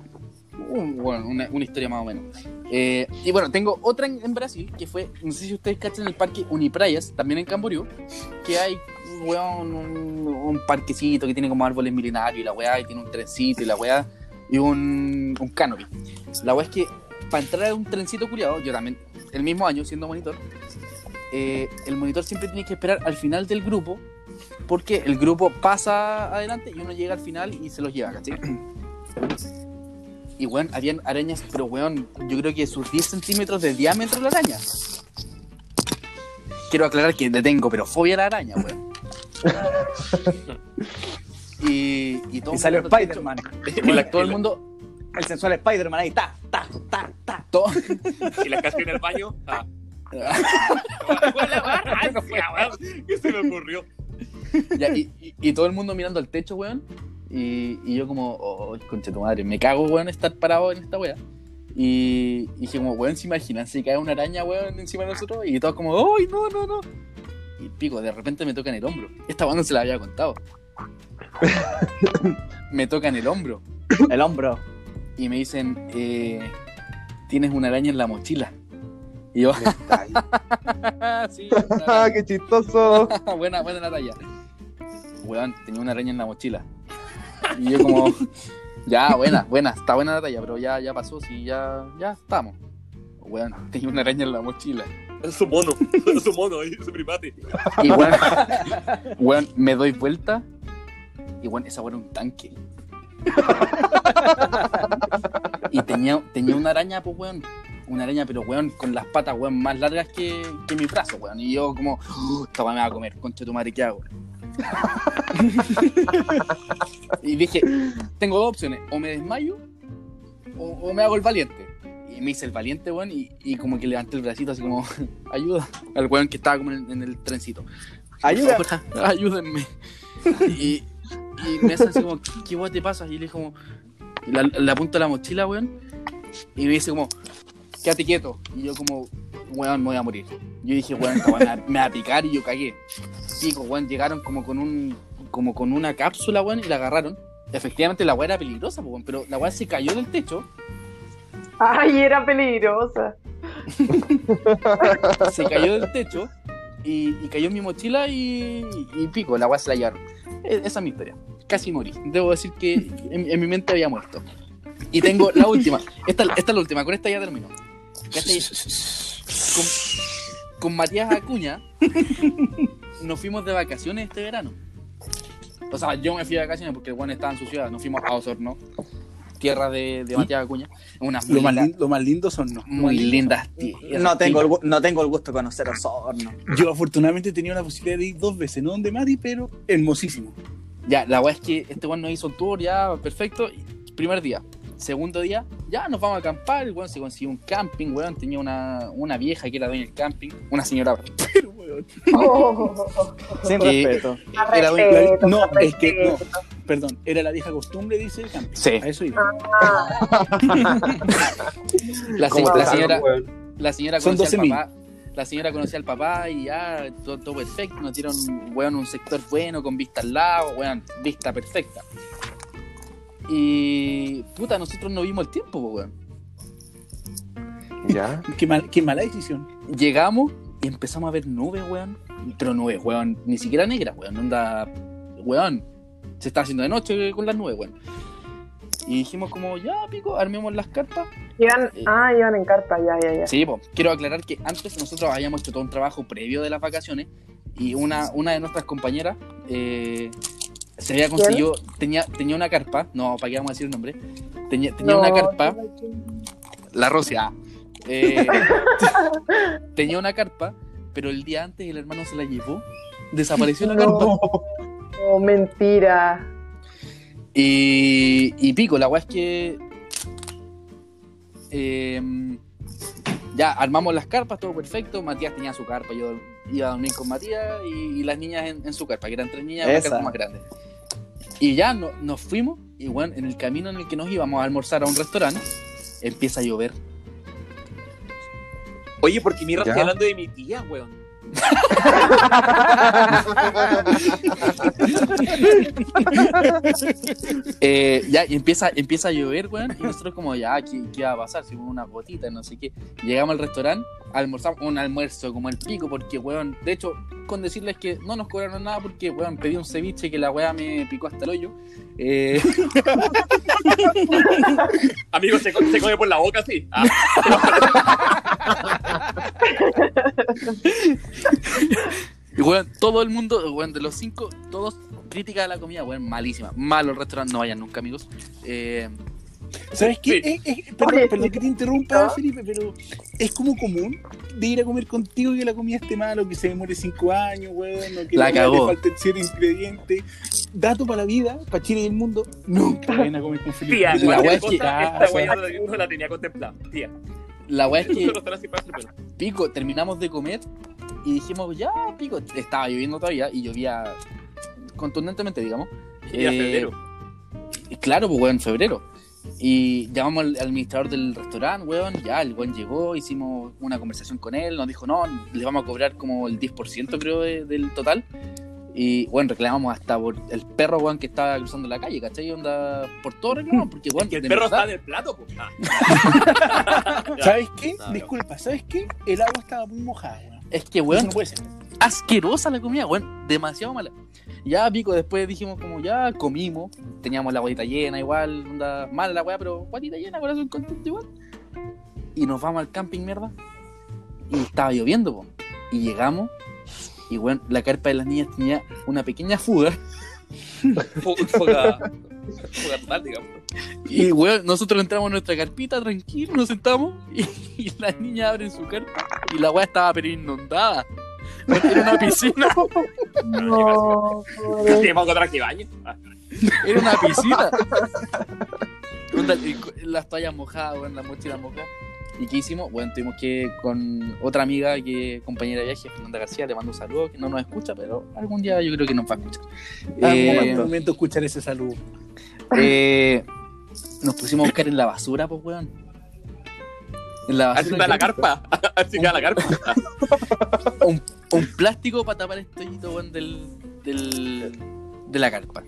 Un- bueno, una, una historia más o menos. Eh, y bueno, tengo otra en, en Brasil que fue, no sé si ustedes cachan el parque Uniprayas, también en Camboriú, que hay, weón, un, un parquecito que tiene como árboles milenarios y la weá, y tiene un trencito y la weá, y un, un canopy. La weá es que para entrar a un trencito culiado, yo también, el mismo año siendo monitor, eh, el monitor siempre tiene que esperar al final del grupo porque el grupo pasa adelante y uno llega al final y se los lleva, ¿cachai? Y weón, habían arañas, pero weón, yo creo que sus 10 centímetros de diámetro la araña. Quiero aclarar que le tengo, pero fobia a la araña, weón. y, y todo Y salió Spider-Man. todo el mundo. El sensual Spider-Man ahí, ta, ta, ta, ta. todo- Y la casé en el baño. Ah. ¿Qué se me ocurrió? Ya, y, y- y todo el mundo mirando al techo, weón. Y, y yo como, oh, concha tu madre, me cago, weón, estar parado en esta weá. Y, dije como, weón, se imaginan si cae una araña, weón, encima de nosotros. Y todos como, ¡ay, no, no, no! Y pico, de repente me toca en el hombro. Esta weá no se la había contado. me toca en el hombro. El hombro. Y me dicen, eh, tienes una araña en la mochila. Y yo, sí, una ¡Ah, araña. qué chistoso! buena, buena la talla. Weón, tenía una araña en la mochila. Y yo como, ya, buena, buena, está buena la talla, pero ya, ya pasó, sí, ya, ya estamos. Weón, tenía una araña en la mochila. Es su mono, es su mono, es su primate. Y weón, weón, me doy vuelta y weón, esa weón era un tanque. y tenía, tenía una araña, pues weón. Una araña, pero weón, con las patas, weón, más largas que, que mi brazo, weón. Y yo como, "Uh, esta weón me va a comer, concha de tu madre, ¿qué hago? y dije, tengo dos opciones, o me desmayo o, o me hago el valiente. Y me hice el valiente, weón, y, y como que levanté el bracito así como, ayuda, al weón que estaba como en, en el trencito. Ayuda. Ayúdenme. Y, y me hace así como, ¿qué, qué weón te pasa? Y le digo como, la- le apunto a la mochila, weón, y me dice como, quédate quieto. Y yo como, weón, me voy a morir. Yo dije, weón, me, va- a picar y yo cagué. Pico, weón, llegaron como con un, como con una cápsula, weón, y la agarraron. Efectivamente la weá era peligrosa, weón, pero la weá se cayó del techo, Ay, era peligrosa. se cayó del techo y, y cayó en mi mochila y, y pico, la weá se la llevaron. E- Esa es mi historia. Casi morí. Debo decir que en, en mi mente había muerto. Y tengo la última. Esta, esta es la última, con esta ya termino. ¿Cachai? Con, con Matías Acuña nos fuimos de vacaciones este verano. O sea, yo me fui de vacaciones porque el weón estaba en su ciudad. Nos fuimos a Osorno, tierra de, de Matías Acuña. Unas Lo más, lindas- lo más lindo son no. muy lindas tierras. No tengo, el, no tengo el gusto de conocer Osorno. Yo afortunadamente tenía la posibilidad de ir dos veces, no donde Mati, pero hermosísimo. Ya, la weá es que este weón nos hizo un tour ya perfecto. Primer día. Segundo día, ya nos vamos a acampar. El weón se consiguió un camping, weón. Tenía una, una vieja que era dueña del camping. Una señora. Pero, weón, Oh, Sin Eh, respeto. Era respeto, no, es que no, perdón, era la vieja costumbre, dice el camping. Sí. A eso iba. Ah, La, se- ¿Cómo la tal, señora, weón? la señora Son conocía al 12.000. papá. La señora conocía al papá y ya, todo, todo perfecto. Nos dieron, weón, un sector bueno, con vista al lago, weón, vista perfecta. Y, puta, nosotros no vimos el tiempo, po, weón. Ya. Qué, mal- qué mala decisión. Llegamos y empezamos a ver nubes, weón. Pero nubes, weón, ni siquiera negras, weón. Onda, weón. Se está haciendo de noche con las nubes, weón. Y dijimos como, ya, pico, armemos las carpas. iban, ah, iban en carpa, ya, ya, ya. Sí, pues, quiero aclarar que antes nosotros habíamos hecho todo un trabajo previo de las vacaciones y una, una de nuestras compañeras eh, se había conseguido, tenía, tenía una carpa, no, para qué vamos a decir el nombre, tenía, tenía una No, carpa, la Rosia, eh, tenía una carpa, pero el día antes el hermano se la llevó, desapareció la carpa. Oh, mentira. y, y pico, la weá es que eh, ya armamos las carpas, todo perfecto. Matías tenía su carpa, yo iba a dormir con Matías y, y las niñas en, en su carpa, que eran tres niñas, una carpa más grande. Y ya no- nos fuimos, y bueno, en el camino en el que nos íbamos a almorzar a un restaurante, empieza a llover. Oye, porque mierda Ya. estoy hablando de mi tía, weón. Eh, ya, y empieza, empieza a llover, weón, y nosotros como, ya, ¿qué, qué va a pasar? Si con unas gotitas, no sé qué. Llegamos al restaurante, almorzamos un almuerzo como el pico, porque, weón, de hecho, con decirles que no nos cobraron nada porque, weón, pedí un ceviche que la weá me picó hasta el hoyo. Eh, Amigo, se, se come por la boca, sí. Ah, y, weón, todo el mundo, weón, de los cinco, todos crítica de la comida, weón, malísima. Malo el restaurante, no vayan nunca, amigos. Eh, ¿Sabes qué? Sí. Eh, eh, perdón, perdón que te interrumpa, ¿No? Felipe, pero es como común de ir a comer contigo y que la comida esté mala o que se demore cinco años, weón, o que La le cagó. falten cierto ingrediente. Dato para la vida, para Chile y el mundo, nunca vayan a comer con Felipe. tía, La cosa, esta ah, la- no la tenía contemplada. Tía, la weá es que pico, terminamos de comer y dijimos, ya, pico, estaba lloviendo todavía y llovía contundentemente, digamos. Y era Eh, febrero. Claro, pues, weón, en febrero. Y llamamos al administrador del restaurante, weón, ya, el weón llegó, hicimos una conversación con él, nos dijo, no, le vamos a cobrar como el 10% creo de- del total. Y, bueno, reclamamos hasta por el perro, weón, que estaba cruzando la calle, ¿cachai? Onda, por todo reclamamos, porque, weón, Que el perro verdad- está en el plato, pues. Ah. ¿Sabes qué? No. Disculpa, ¿sabes qué? El agua estaba muy mojada, weón. Es que, weón, no puede ser. asquerosa la comida, weón, demasiado mala. Ya, pico, después dijimos como ya comimos, teníamos la guatita llena igual, onda, mala la weá, pero guatita llena, corazón contento igual. Y nos vamos al camping, mierda. y estaba lloviendo, po. Y llegamos, y bueno, la carpa de las niñas tenía una pequeña fuga. Foga total, digamos. Y weón, nosotros entramos en nuestra carpita, tranquilos, nos sentamos, y, y las niñas abren su carpa, y la weá estaba pero inundada. Era una piscina, No, aquí baño. Era una piscina. Las toallas mojadas, weón, la mochila mojada. ¿Y qué hicimos? Bueno, tuvimos que con otra amiga que compañera de viaje, Fernanda García, le mando un saludo, que no nos escucha, pero algún día yo creo que nos va a escuchar. Ah, Eh, momento, escuchar ese saludo. eh, nos pusimos a buscar en la basura, pues, weón. En la Así basura. está la carpa. Así está la carpa. un, un plástico para tapar este hoyito, weón, del, del, de la carpa.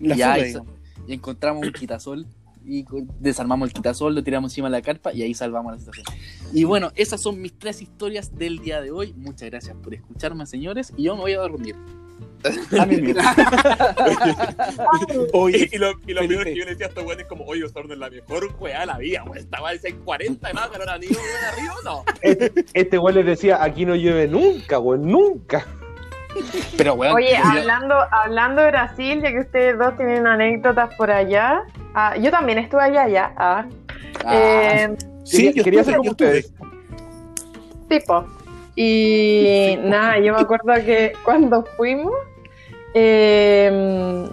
La y, digamos. y encontramos un quitasol y desarmamos el quitasol, lo tiramos encima de la carpa y ahí salvamos la situación. Y bueno, esas son mis tres historias del día de hoy. Muchas gracias por escucharme, señores, y yo me voy a dormir. A mí mismo. Oye, Y, lo, y lo peor que yo le decía a estos weones como, oye, Osorno es la mejor weá de la vida, weón. Estaba en 640 y más, pero ahora ni uno de arriba, no. Este, este güey les decía, aquí no llueve nunca, güey, nunca. Pero, weón, Oye, hablando, hablando de Brasil, ya que ustedes dos tienen anécdotas por allá. ah, yo también estuve allá, ya. Ah, Ah, eh, sí, quería, yo quería estuve, ser como ustedes. tipo. Y nada, yo me acuerdo que cuando fuimos, eh,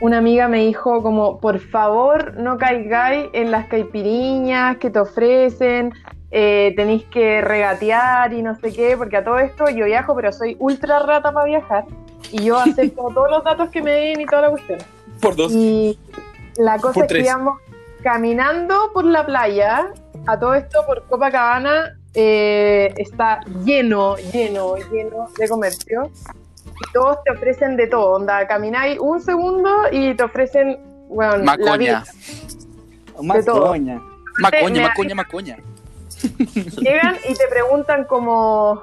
una amiga me dijo como, por favor, no caigáis en las caipiriñas que te ofrecen, eh, tenéis que regatear y no sé qué, porque a todo esto yo viajo, pero soy ultra rata para viajar. Y yo acepto todos los datos que me den y toda la cuestión. Por dos. Y la cosa Por es que tres. íbamos caminando por la playa, a todo esto por Copacabana eh, está lleno, lleno, lleno de comercio. Y todos te ofrecen de todo, onda, camináis un segundo y te ofrecen, bueno, la macoña. vida. Macoña, Me- macoña, macoña. Llegan y te preguntan como,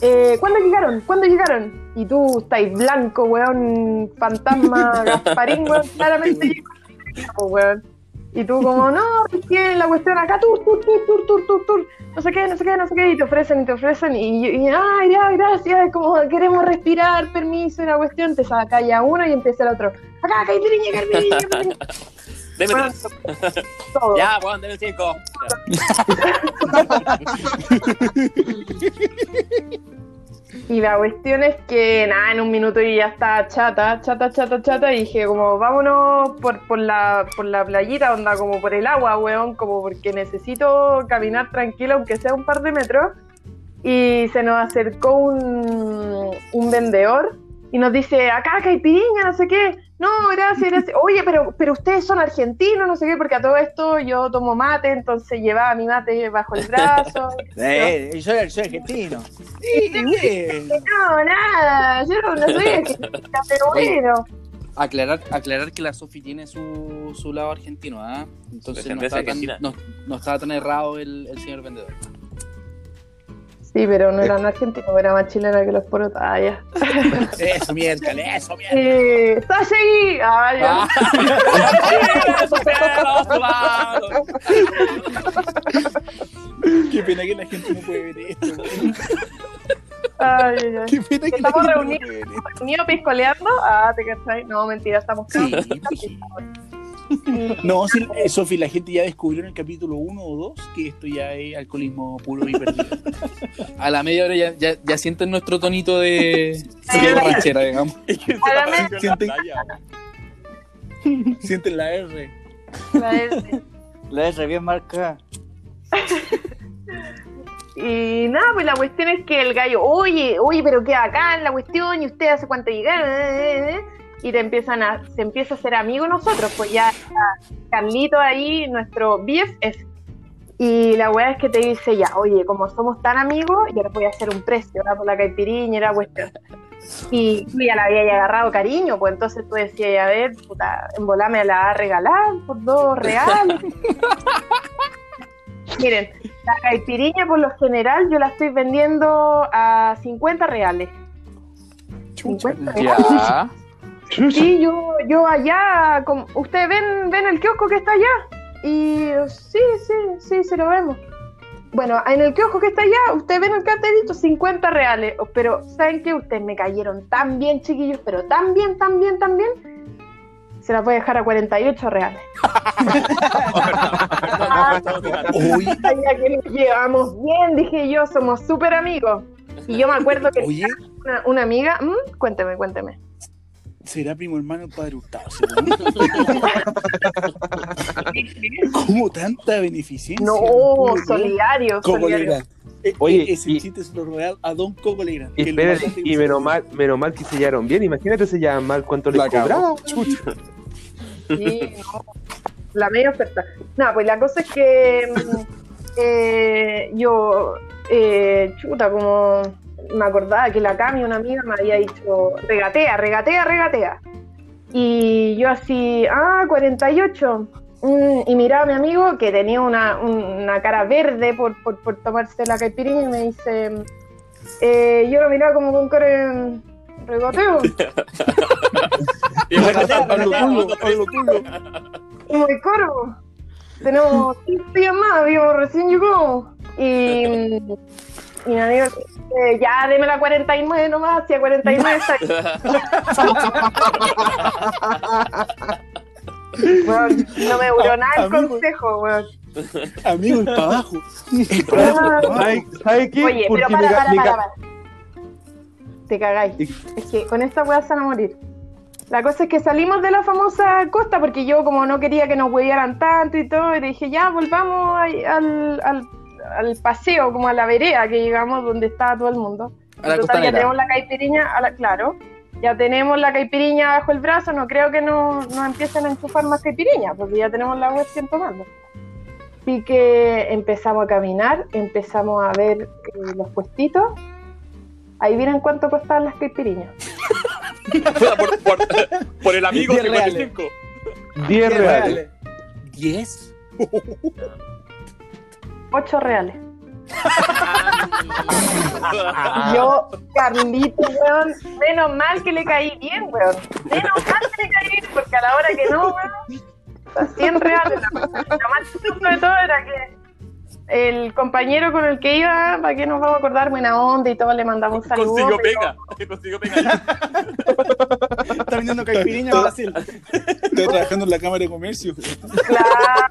eh, ¿cuándo llegaron? ¿Cuándo llegaron? Y tú estáis blanco, weón, fantasma, Gasparín, weón, claramente llegó, weón. Y tú como, no, es que la cuestión acá, tur, tur, tur, tur, tur, tur, tur, no sé qué, no sé qué, no sé qué, y te ofrecen, y te ofrecen, y, y ay, ya, gracias, como queremos respirar, permiso, y la cuestión, te saca ya uno y empieza el otro, acá, caipiriña, caipiriña, caipiriña, Deme tres. Ya, weón, deme cinco. Y la cuestión es que, nada, en un minuto yo ya estaba chata, chata, chata, chata, y dije como, vámonos por, por, la, por la playita, onda, como por el agua, weón, como porque necesito caminar tranquilo, aunque sea un par de metros. Y se nos acercó un, un vendedor y nos dice, acá caipiriña, no sé qué. No, gracias, gracias. Oye, pero, pero ustedes son argentinos, no sé qué, porque a todo esto yo tomo mate, entonces llevaba mi mate bajo el brazo. Eh, yo soy, soy argentino. Sí, güey. No, nada, yo no soy argentina, pero bueno. Aclarar, aclarar que la Sofi tiene su, su lado argentino, ¿ah? Entonces no estaba, tan, no, no estaba tan errado el, el señor vendedor. Sí, pero no eran argentinos, era más chilena que los porotas. Ah, ya. Eso, miércoles, eso, miércoles. Eh, ¡Sashegi! Ah, ya. Qué pena que la gente no puede ver esto. Ay, ay, ay. Qué pena que la Estamos gente no reunidos. puede ver esto. ¿Reunido piscoleando? Ah, ¿te cachai? No, mentira, estamos Sí, sí. No, sí, eh, Sofi, la gente ya descubrió en el capítulo 1 o 2 que esto ya es alcoholismo puro y perdido. A la media hora ya, ya, ya sienten nuestro tonito de, de ranchera, digamos. Es que se la Siente- playa, weón. Sienten la R. La de- La R bien marcada. Y nada, pues la cuestión es que el gallo, oye, oye, pero qué acá en la cuestión, y usted hace cuánto llegaron, Eh, eh, eh. Y te empiezan a, se empieza a ser amigo nosotros, pues ya está Carlito ahí, nuestro BFF. Y la weá es que te dice ya, oye, como somos tan amigos, yo les voy a hacer un precio, ¿verdad? Por la caipiriña y la cuestión. Y tú ya la habías agarrado cariño, pues entonces tú decías, a ver, puta, en volá me la va a regalar por dos reales. Miren, la caipiriña por lo general yo la estoy vendiendo a 50 reales. 50 reales. Ya. Sí, yo, yo allá, como- ustedes ven, ven el kiosco que está allá. Y sí, sí, sí, se lo vemos. bueno, en el kiosco que está allá, ustedes ven el cartelito, 50 reales. Oh, Pero, ¿saben qué? Ustedes me cayeron tan bien, chiquillos, pero tan bien, tan bien, tan bien. Se las voy a dejar a 48 reales. Oye, Sabía que nos llevamos bien, dije yo, somos súper amigos. Y yo me acuerdo que oye, una, una amiga, ¿Mm? cuénteme, cuénteme. ¿Será primo hermano el padre Hurtado? ¿Cómo tanta beneficencia? No, ¿Cómo le- solidario, Coco solidario. Legrand. Eh, Oye, eh, ese y- chiste se lo real a Don Coco Legrand. Y, mataste y menos mal, menos mal que se llevaron bien. Imagínate se llevan mal cuánto les cobraba. Chucha. Sí, no. La media oferta. No, pues la cosa es que mm, eh, yo, eh, chuta, como me acordaba que la Cami, una amiga, me había dicho, regatea, regatea, regatea. Y yo así, ah, 48. Mm, y miraba a mi amigo que tenía una, una cara verde por, por, por tomarse la caipirinha y me dice, eh, yo lo miraba como con cara regateo. Y haz lo tuyo. como de coro. Tenemos cinco días más, habíamos recién llegado. Y, y mi amigo, eh, ya deme la 49 nomás, hacia 49 está Weón, no me duró nada el Amigo. consejo, weón. Amigo, el para abajo. ¿Sabes sabe qué? Oye, Porque pero para, para, para, para. Te cagáis. Es que con esta weá se van a morir. La cosa es que salimos de la famosa costa porque yo como no quería que nos huevearan tanto y todo, y dije, ya, volvamos al, al paseo, como a la vereda que llegamos donde estaba todo el mundo. A la Total, ya tenemos la caipiriña, a la- claro, ya tenemos la caipiriña bajo el brazo, no creo que no- nos empiecen a enchufar más caipiriña, porque ya tenemos la cuestión tomando. Así que empezamos a caminar, empezamos a ver eh, los puestitos. Ahí vienen cuánto costaban las caipiriñas. por, por, por el amigo Diez reales. 55. 10 reales. ¿Diez? Ocho reales. Ah. Yo, Carlito, weón, menos mal que le caí bien, weón. Menos mal que le caí bien, porque a la hora que no, weón, a 100 reales. Lo más chistoso de todo era que el compañero con el que iba, ¿para qué nos vamos a acordar? Buena onda y todo, le mandamos un saludo. Consiguió pega. Consiguió pega. Está vendiendo caipirinha en Brasil. Estoy trabajando en la Cámara de Comercio. Claro,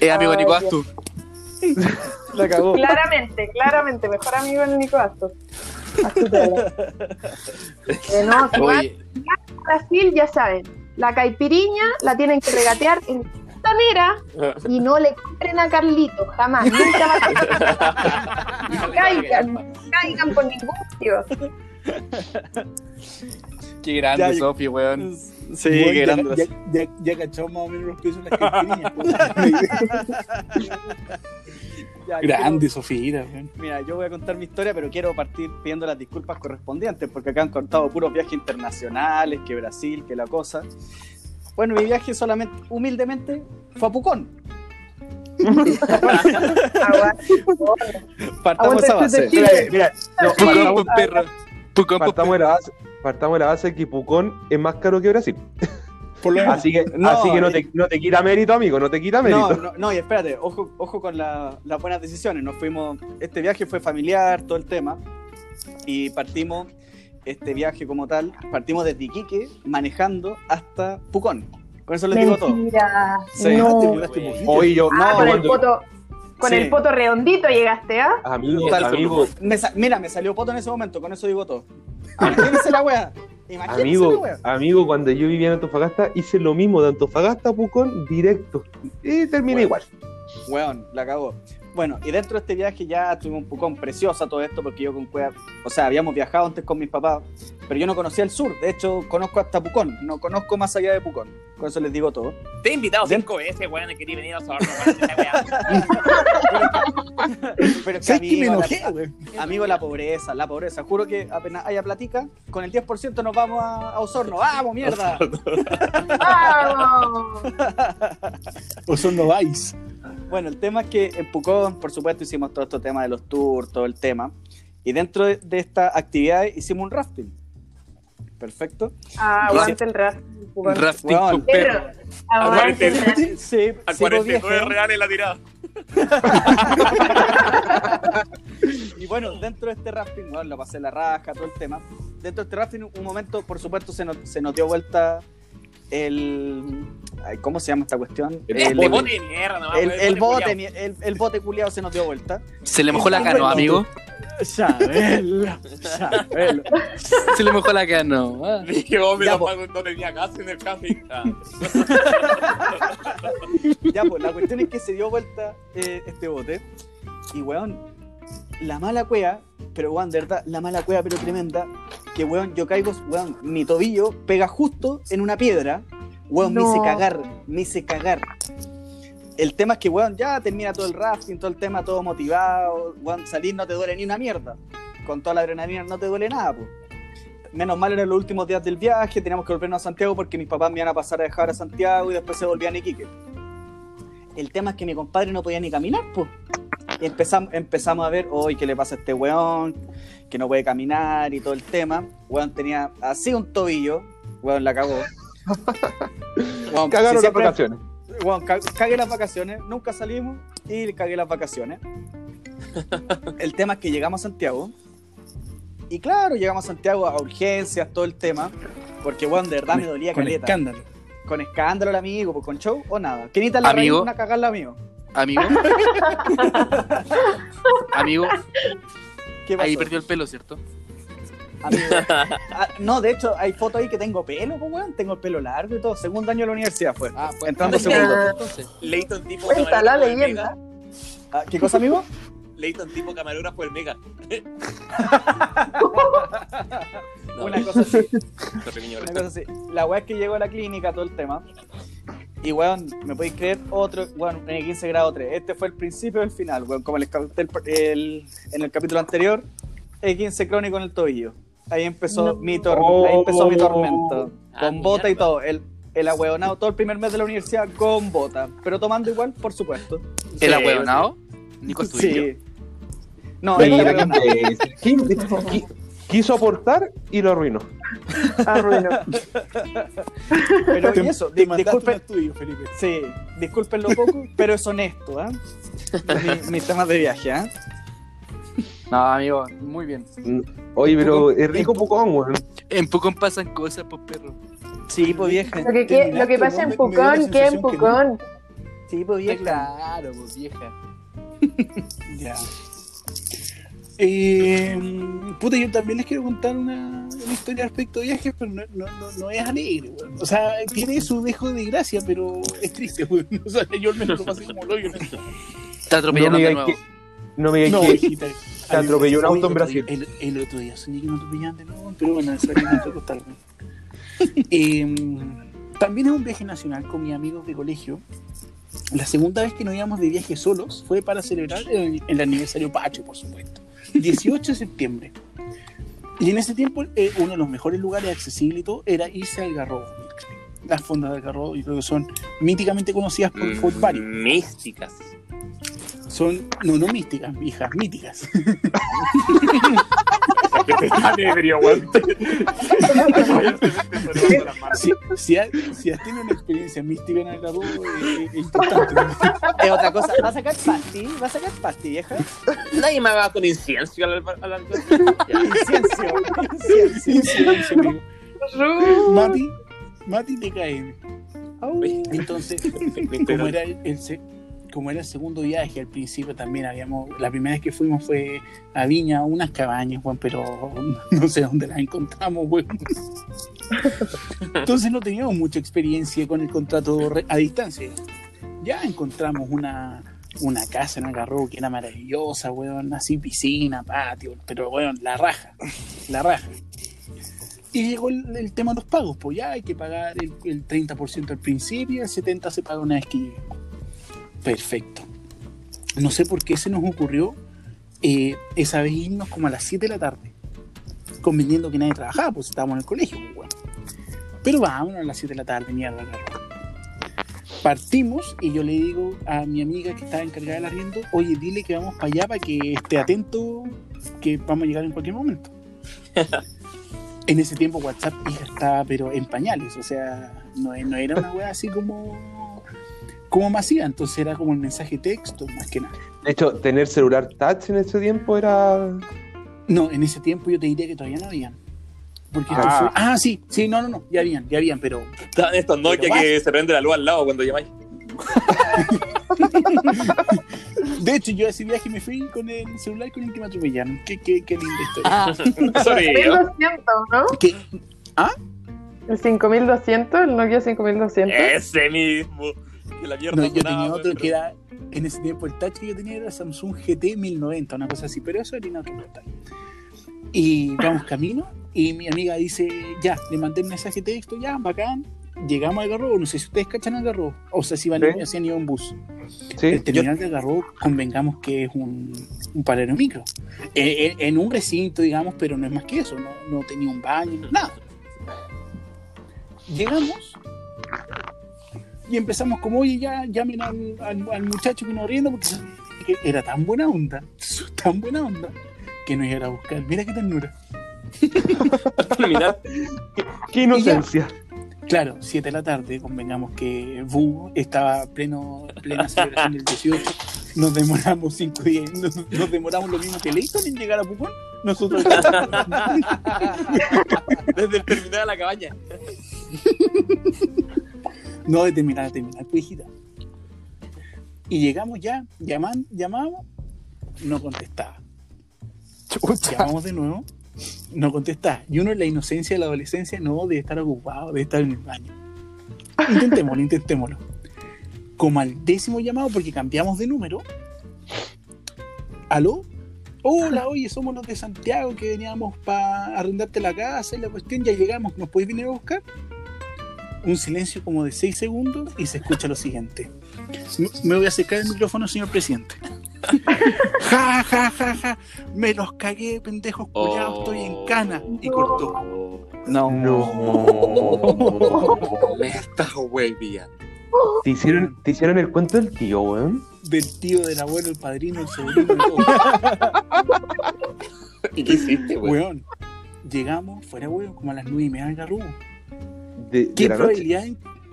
Eh, amigo Ay, Nico Dios. Astu. La cagó. claramente, claramente, mejor amigo del Nico hablo. Eh, no, si van a Brasil, ya saben, la caipiriña la tienen que regatear en Costanera y no le compren a Carlito, jamás, nunca más. No caigan, no caigan por ningún motivo. qué grande, Sofi, weón. Sí, Bueno, qué ya, grande. ya, ya, ya cachamos más o menos los precios de las. Ya, Grande, Sofía. Mira, yo voy a contar mi historia, pero quiero partir pidiendo las disculpas correspondientes, porque acá han contado puros viajes internacionales, que Brasil, que la cosa. Bueno, mi viaje solamente, humildemente, fue a Pucón. Partamos esa Aguanta base. Mira, mira, no, Sí. partamos, perro. Pucón, partamos de la base, partamos de la base que Pucón es más caro que Brasil. Por lo menos. Así que, No, así que no, eh. te, no te quita mérito, amigo, no te quita No, mérito. no, no, y espérate, ojo, ojo con la- las buenas decisiones. Nos fuimos, este viaje fue familiar, todo el tema, y partimos, este viaje como tal, partimos desde Iquique, manejando hasta Pucón. Con eso les digo todo. Mentira. Sí. no. Hoy yo, Ah, No, con el poto, con Sí. el poto redondito llegaste, ¿ah? amigo, Tal, amigo, Me mira, me salió poto en ese momento, con eso digo todo. Imagínense la wea. Imagínense la amigo, wea. amigo, cuando yo vivía en Antofagasta, hice lo mismo de Antofagasta a Pucón directo. Y terminé igual. Weón, la cagó. Bueno, y dentro de este viaje ya tuvimos un Pucón preciosa todo esto, porque yo con Cueva, o sea, habíamos viajado antes con mis papás, pero yo no conocía el sur. De hecho, conozco hasta Pucón, no conozco más allá de Pucón. Con eso les digo todo. Te he invitado cinco veces, weón, quería venir a Osorno, weá. Pero es que ¿Sabes que me amigo, enojé, la, amigo, la pobreza, la pobreza. Juro que apenas haya platica, con el 10% nos vamos a, a Osorno. ¡Vamos, mierda! ¡Vamos! O son no vais. Bueno, el tema es que en Pucón, por supuesto, hicimos todo este tema de los tours, todo el tema. Y dentro de, de esta actividad hicimos un rafting. Perfecto. Ah, aguante el rap. Rafting Weón. con perro. Perro, aguante el rap. Sí, A sí, pues, 49 viejo. reales la tirada. y bueno, dentro de este rafting, bueno, lo pasé la raja, todo el tema. Dentro de este rafting, un momento, por supuesto, se nos, se nos dio vuelta el. ay, ¿Cómo se llama esta cuestión? El, bote de mierda, nomás, el, bote, culiao. mi- el, el bote culiado se nos dio vuelta. Se le mojó la canoa, amigo. Chabelo, Chabelo. Se le mojó la canoa. Dije, oh, me Ya, lo pago no tenía gas en el café. Ah. Ya, pues la cuestión es que se dio vuelta eh, este bote. Y weón, la mala cueva, pero weón, de verdad, la mala cueva, pero tremenda. Que weón, yo caigo, weón, mi tobillo pega justo en una piedra. Weón, me hice cagar, me hice cagar. El tema es que, weón, ya termina todo el rafting, todo el tema, todo motivado. Weón, salir no te duele ni una mierda. Con toda la adrenalina no te duele nada, pues. Menos mal eran los últimos días del viaje, teníamos que volvernos a Santiago porque mis papás me iban a pasar a dejar a Santiago y después se volvían a Iquique. El tema es que mi compadre no podía ni caminar, pues. Y empezamos, empezamos a ver, hoy ¿qué le pasa a este weón? Que no puede caminar y todo el tema. Weón tenía así un tobillo, weón la cagó. Weón, Cagaron si las vacaciones. Weón, ca- cagué las vacaciones, nunca salimos y cagué las vacaciones. el tema es que llegamos a Santiago. Y claro, llegamos a Santiago a urgencias, todo el tema. Porque, weón, de verdad me dolía con caleta. escándalo. Con escándalo el amigo, pues, con show o nada. ¿Qué necesita la Amigo. reina una cagarla amigo? Amigo. Amigo, ¿Qué pasó? ahí perdió el pelo, ¿cierto? Amigo. Ah, no, de hecho, hay fotos ahí que tengo pelo, pues, weón. Tengo el pelo largo y todo. Segundo año de la universidad fue. Ah, pues Entrando entonces, segundo. Leighton tipo Cuenta la leyenda. Ah, ¿Qué cosa, amigo? Leighton tipo camarógrafo del Mega. No, Una cosa así. Una cosa así. La weá es que llegó a la clínica, todo el tema. Y weón, me podéis creer, otro, weón, en el 15 grado 3. Este fue el principio del final, weón. Como les conté el- el- en el capítulo anterior, el 15 crónico en el tobillo. Ahí empezó No. mi tor ahí empezó mi tormento. Ah, Con bota y todo. El, el ahueonado todo el primer mes de la universidad con bota. Pero tomando igual, por supuesto. ¿El Sí, ahueonado? Nico. Sí. No, el ahueonado. qué. Qui- Quiso aportar y lo arruinó. Arruinó. Pero Te- y eso, te disculpen, tuyo, Felipe. Sí, disculpen lo poco, pero es honesto, ¿ah? Mi- Mis temas de viaje, ¿ah? No, amigo, muy bien. Oye, pero es rico Pucón, weón. En Pucón pasan cosas, pues perro. Sí, pues vieja. Lo que, que- lo que pasa en Pucón, queda en Pucón. Sí, pues vieja. Claro, pues vieja. Ya. Eh, puta, yo también les quiero contar una, una historia respecto a viajes, pero no, no, no, no es alegre, weón. O sea, tiene su dejo de gracia, pero es triste, weón. O sea, yo al menos lo pasé como lo atropellaron No me de nuevo. que, no me digas No, que te atropelló un auto en el otro Brasil. día- El, el otro día soñé que me atropellaban de nuevo, pero bueno, eso otro costal, weón. Eh, También es un viaje nacional con mis amigos de colegio. La segunda vez que nos íbamos de viaje solos fue para celebrar el, el aniversario Pacho, por supuesto. 18 de septiembre. Y en ese tiempo, eh, uno de los mejores lugares accesibles y todo era irse al Garrobo. Las fondas del Garrobo, yo creo que son míticamente conocidas por Fort Barry. Místicas. Son, no, no místicas, hijas, míticas. Ebrio. Si, si, has, si has tenido una experiencia mística en el Garrobo, eh, es importante. Es otra cosa. ¿Va a sacar pasti? ¿Va a sacar pasti, vieja? Nadie me va con incienso al al- al- Inciencio. Inciencio. Sí, silencio, amigo. Mati, Mati te cae. Entonces, como era el, el como era el segundo viaje, al principio también habíamos, la primera vez que fuimos fue a Viña, unas cabañas, weón, pero no sé dónde las encontramos, weón. Entonces no teníamos mucha experiencia con el contrato a distancia. Ya encontramos una, una casa en Algarrobo que era maravillosa, weón, así piscina, patio, pero weón, la raja, la raja. Y llegó el, tema de los pagos, pues ya hay que pagar el, el 30% al principio el 70% se paga una vez que. Perfecto. No sé por qué se nos ocurrió eh, esa vez irnos como a las 7 de la tarde, conveniendo que nadie trabajaba, pues estábamos en el colegio, pues. Pero vámonos a las 7 de la tarde, mierda, claro. Partimos y yo le digo a mi amiga que estaba encargada del arriendo, oye, dile que vamos para allá para que esté atento, que vamos a llegar en cualquier momento. en ese tiempo WhatsApp estaba pero en pañales, o sea, no, no era una wea así como como masiva, entonces era como el mensaje texto, más que nada. De hecho, tener celular touch en ese tiempo era. No, en ese tiempo yo te diría que todavía no habían. Porque esto Ah. fue- ah, sí, sí, no, no, no, ya habían, ya habían, pero Estaban estos Nokia Pero que se prende la luz al lado cuando llamáis. de hecho yo a ese viaje me fui con el celular con el que me atropellaron. Qué, qué, qué linda historia. Sorry, yo. 5200, ¿no? ¿Qué? El 5200, el Nokia 5200. Ese mismo. Que la mierda No, yo tenía otro pero- que era, en ese tiempo el touch que yo tenía era Samsung GT 1090, una cosa así, pero eso era inautoportal. Y vamos camino y mi amiga dice, ya, le mandé un mensaje de texto, ya, bacán. Llegamos al Garrobo, no sé si ustedes cachan al Garrobo, o sea, si van Sí. haciendo ido en bus. Sí. El terminal del Garrobo, convengamos que es un, un paradero micro. Eh, eh, en un recinto, digamos, pero no es más que eso, no, no tenía un baño, nada. Llegamos y empezamos como, oye, ya llamen al, al- al muchacho que nos rienda porque que era tan buena onda, tan buena onda, que nos iba a buscar. Mira qué ternura. Terminar. Qué inocencia. Claro, 7 de la tarde, convengamos que Bu estaba pleno, plena celebración del 18. Nos demoramos 5 días, nos, nos demoramos lo mismo que Leighton en llegar a Pucón. Nosotros Desde el terminal a la cabaña. No de terminar terminar, pues hijita. Y llegamos ya, llaman, llamamos, no contestaba. Llamamos de nuevo, no contestaba. Y uno en la inocencia de la adolescencia no debe estar ocupado, debe estar en el baño. Intentémoslo, intentémoslo. Como al décimo llamado, porque cambiamos de número. ¿Aló? Hola, oye, somos los de Santiago que veníamos para arrendarte la casa y la cuestión, ya llegamos, ¿nos puedes venir a buscar? Un silencio como de 6 segundos y se escucha lo siguiente. Me- voy a acercar el micrófono, señor presidente. ja, ja, ja, ja. Me los cagué, pendejos culiados, estoy en cana. Y cortó. No. No. Me estás. ¿Te hicieron, te hicieron el cuento del tío, weón. Del tío, del abuelo, el padrino, el sobrino. ¿Y qué hiciste? Weón. Llegamos, fuera weón, como a las nueve y media del garrubo. De, de ¿Qué la probabilidad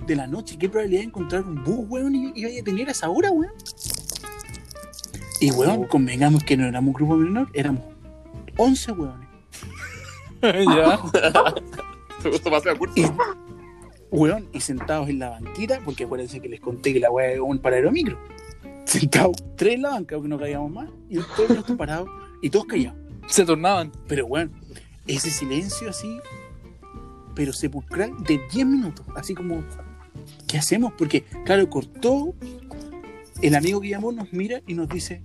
de la noche? ¿Qué probabilidad de encontrar un bus, weón? Y iba a tener a esa hora, weón. Y weón, convengamos que no éramos un grupo menor, éramos 11 weones. ya. Y, weón, y sentados en la banquita, porque acuérdense que les conté que la weá es un paradero micro. Sentados tres en la banca, porque no caíamos más, y todos parados, y todos callados. Se tornaban. Pero bueno, ese silencio así, pero sepulcral de 10 minutos, así como, ¿qué hacemos? Porque, claro, cortó, el amigo que llamó nos mira y nos dice,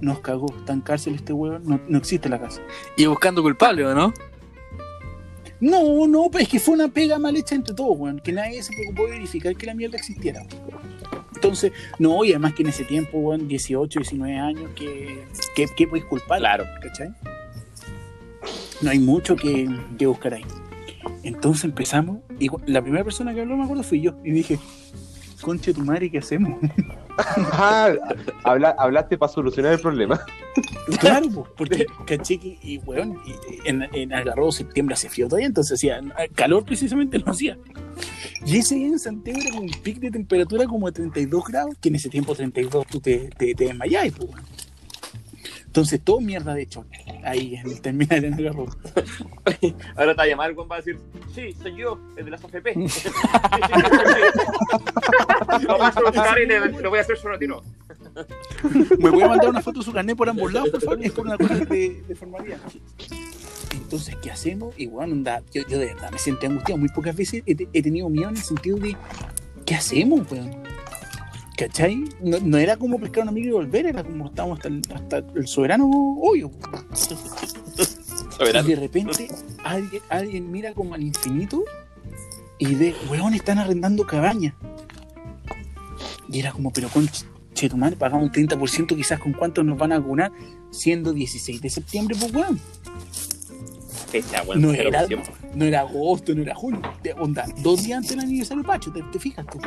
nos cagó, está en cárcel este hueón, no, no existe la casa. Y buscando culpable, ¿o no? No, no, pues es que fue una pega mal hecha entre todos, weón, que nadie se preocupó de verificar que la mierda existiera. Entonces, no, y además que en ese tiempo, weón, 18, 19 años, que, que, que puedes culpar? Claro. ¿cachai? No hay mucho que, que buscar ahí. Entonces empezamos, y la primera persona que habló, me acuerdo, fui yo, y dije, conche tu madre, ¿qué hacemos? Ah, habla- hablaste para solucionar el problema. claro, porque caché que, y weón, y- en, en Algarrobo septiembre hace frío todavía, entonces hacía calor precisamente, no hacía. Y ese día en Santiago era un pic de temperatura como de 32 grados, que en ese tiempo 32 tú te, te, te desmayás, pues. Entonces, todo mierda de hecho, ahí en el terminal en Algarrobo. Ahora te va a llamar, güey, va a decir, sí, soy yo, el de las AFP. Vamos a buscar y lo voy a hacer solo a ti, no. ¿Me voy a mandar una foto de su carnet por ambos lados, por favor? Es por una cosa de, de formalidad. Entonces, ¿qué hacemos? Y bueno, onda, yo, yo de verdad me sentí angustiado. Muy pocas veces he, he tenido miedo en el sentido de, ¿qué hacemos, weón? ¿Cachai? No, no era como pescar un amigo y volver, era como estábamos hasta el, hasta el soberano hoyo. Y de repente alguien, alguien mira como al infinito y ve, weón, están arrendando cabañas. Y era como, pero con tu madre, pagamos un 30%, quizás con cuánto nos van a vacunar, siendo 16 de septiembre, pues weón. Fecha, güey, No era, no era agosto, no era julio. De onda, dos días antes del aniversario Pacho, te, te fijas tú.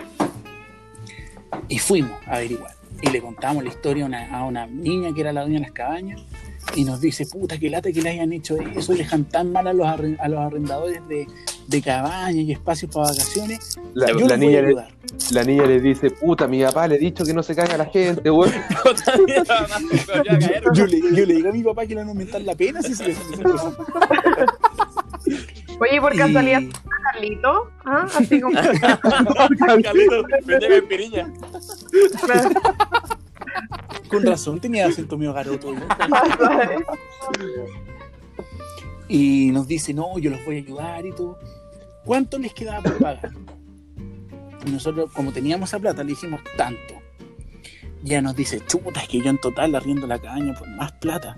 Y fuimos a averiguar. Y le contamos la historia a una, a una niña que era la dueña de las cabañas. y nos dice, puta, que lata que le hayan hecho eso, dejan tan mal a los, a los arrendadores de, de cabañas y espacios para vacaciones. La, Yo niña le, la niña le dice, puta, mi papá le he dicho que no se caiga la gente. Yo le, yo le digo a mi papá que le van a aumentar la pena si se le Oye, por Y- casualidad, Carlito. ¿Ah? Así como. Carlito, en piriña. Con razón tenía acento mío garoto. ¿no? Y nos dice, no, yo los voy a ayudar y todo. ¿Cuánto les quedaba por pagar? Y nosotros, como teníamos esa plata, le dijimos tanto. Ya nos dice, chuta, es que yo en total arriendo la cabaña por más plata.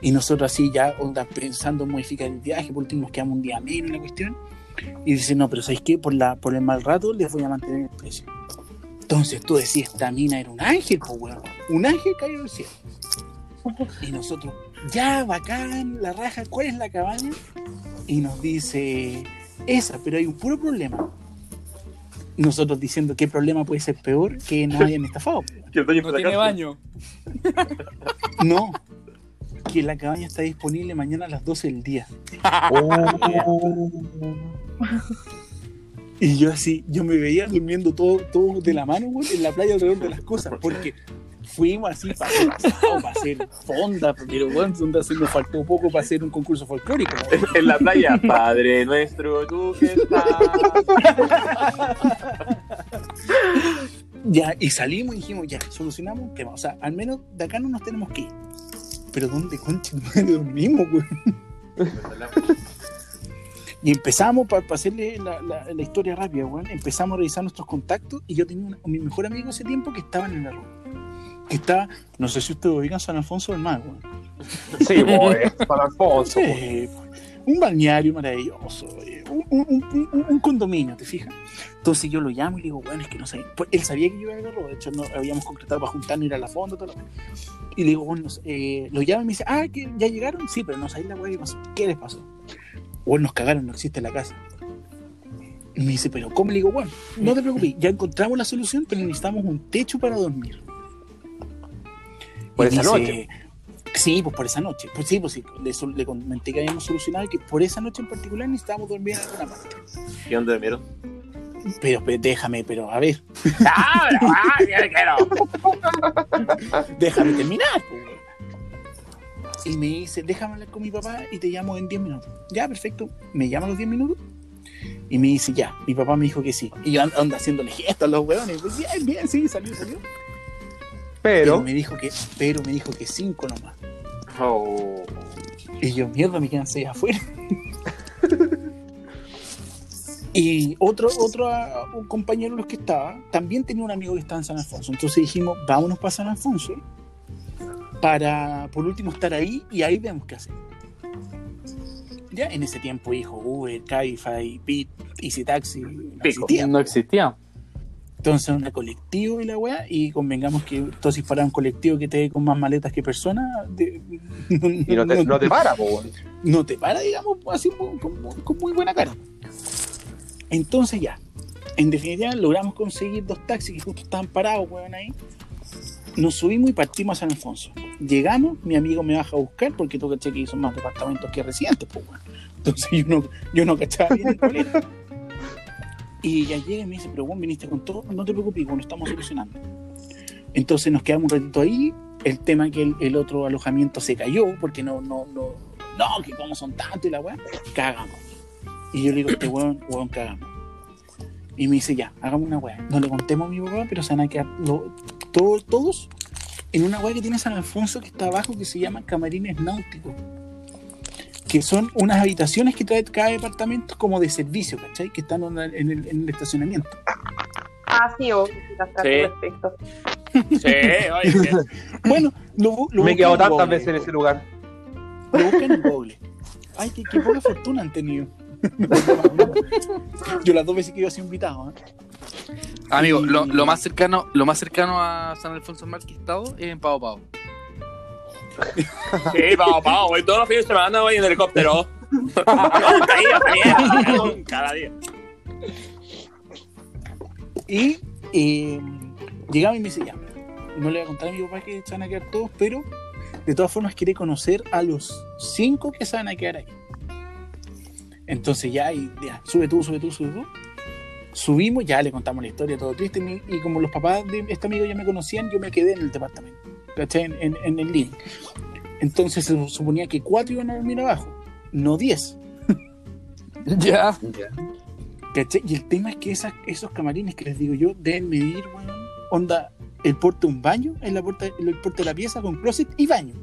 Y nosotros así ya onda, pensando en modificar el viaje, por último nos quedamos un día menos en la cuestión. Y dice, no, pero ¿sabéis qué? Por, la, por el mal rato les voy a mantener el precio. Entonces tú decís, esta mina era un ángel, pues weón. Un ángel caído del cielo. Y nosotros, ya, bacán, la raja, ¿cuál es la cabaña? Y nos dice, esa, pero hay un puro problema. Nosotros diciendo, ¿qué problema puede ser peor que nos hayan estafado? Que el dueño No tiene baño. No, que la cabaña está disponible mañana a las 12 del día. Oh. Y yo así, yo me veía durmiendo todo, todo de la mano, güey, en la playa alrededor de las cosas, porque fuimos así para para hacer fonda, pero bueno, donde se nos faltó poco para hacer un concurso folclórico. En la playa, Padre nuestro, tú que estás. Ya, y salimos y dijimos, ya, solucionamos el tema. O sea, al menos de acá no nos tenemos que ir. Pero ¿dónde concha dormimos, güey? Y empezamos, para hacerle la, la- la historia rápida, weón, empezamos a revisar nuestros contactos y yo tenía una- mi mejor amigo ese tiempo que estaba en el error. Que estaba, no sé si ustedes ubican San Alfonso del Mar, weón. Sí, weón, San Alfonso. Sí, un balneario maravilloso, eh, un, un- un- un- un condominio, ¿te fijas? Entonces yo lo llamo y le digo, bueno, es que no sé. Pues él sabía que yo iba a agarrar, de hecho no habíamos concretado para juntarnos, ir a la fonda, todo lo Y le digo, bueno, eh, lo llamo y me dice, ah, que ya llegaron, sí, pero no sabéis la weá que pasó. ¿Qué les pasó? Bueno, nos cagaron, no existe la casa. Y me dice, pero ¿cómo? Le digo, bueno, no te preocupes, ya encontramos la solución, pero necesitamos un techo para dormir. Por Y esa dice, noche. Sí, pues por esa noche. Pues sí, pues sí, le, comenté que habíamos solucionado que por esa noche en particular necesitábamos dormir en alguna parte. ¿Y dónde dormieron? Pero, pero déjame, pero a ver, ¡Ah, pero, ah, quiero! déjame terminar. pues. Y me dice, déjame hablar con mi papá y te llamo en 10 minutos. Ya, perfecto. Me llama a los 10 minutos y me dice, ya, mi papá me dijo que sí. Y yo ando, ando haciéndole gestos a los huevones. Pues, bien, bien, sí, salió, salió. Pero Pero, me dijo que, pero me dijo que 5 nomás. Oh. Y yo, mierda, me quedan seis afuera. y otro, otro ah, un compañero de los que estaba, también tenía un amigo que estaba en San Alfonso. Entonces dijimos, vámonos para San Alfonso para por último estar ahí y ahí vemos qué hacer. Ya en ese tiempo, hijo, Uber, Cabify, Bit, Easy Taxi, no Pico. existía. No existía. Entonces una colectivo y la weá, y convengamos que entonces para un colectivo que te dé con más maletas que personas, de- y no te, no te para, po, no te para, digamos, así con, muy buena cara. Entonces ya, en definitiva logramos conseguir dos taxis que justo estaban parados, weón, ahí. Nos subimos y partimos a San Alfonso. Llegamos, mi amigo me baja a buscar porque tú caché que son más departamentos que residentes, pues, weón. Entonces yo no, yo no cachaba bien era. Y ya llega y me dice, pero vos viniste con todo, no te preocupes, bueno, estamos solucionando. Entonces nos quedamos un ratito ahí. El tema que el, otro alojamiento se cayó porque no, no, no, no, que como son tantos y la weá, cagamos. Y yo le digo, este weón, weón, cagamos. Y me dice, ya, hagamos una weá. No le contemos a mi papá, pero se van a quedar todos en una weá que tiene San Alfonso que está abajo que se llama Camarines Náuticos. Que son unas habitaciones que trae cada departamento como de servicio, ¿cachai? Que están en el, en el- en el estacionamiento. Ah, sí, obvio, sí, está Sí. oye. Bueno, lo, bu- lo Me he quedado tantas veces en ese lugar. Lo buscan en Google. Ay, qué, qué poca fortuna han tenido. Yo las dos veces que iba a ser invitado. ¿eh? Amigo, Y- lo, lo más cercano, lo más cercano a San Alfonso del Mar que he estado es en Pau Pau. Sí, vamos, vamos, voy todos los fines de semana voy en helicóptero. Nunca he ido a esa mierda, nunca, cada día. Y eh, llegaba y me dice, ya, no le voy a contar a mi papá que se van a quedar todos, pero de todas formas quiere conocer a los cinco que se van a quedar ahí. Entonces ya, y, ya, sube tú, sube tú, sube tú. Subimos, ya le contamos la historia, todo triste, y como los papás de este amigo ya me conocían, yo me quedé en el departamento, ¿cachai? En, en, en el living. Entonces se suponía que cuatro iban a dormir abajo, no diez. Ya. ¿Cachai? Y el tema es que esas, esos camarines que les digo yo deben medir, weón, onda, el porte de un baño, en la puerta, el porte de la pieza con closet y baño.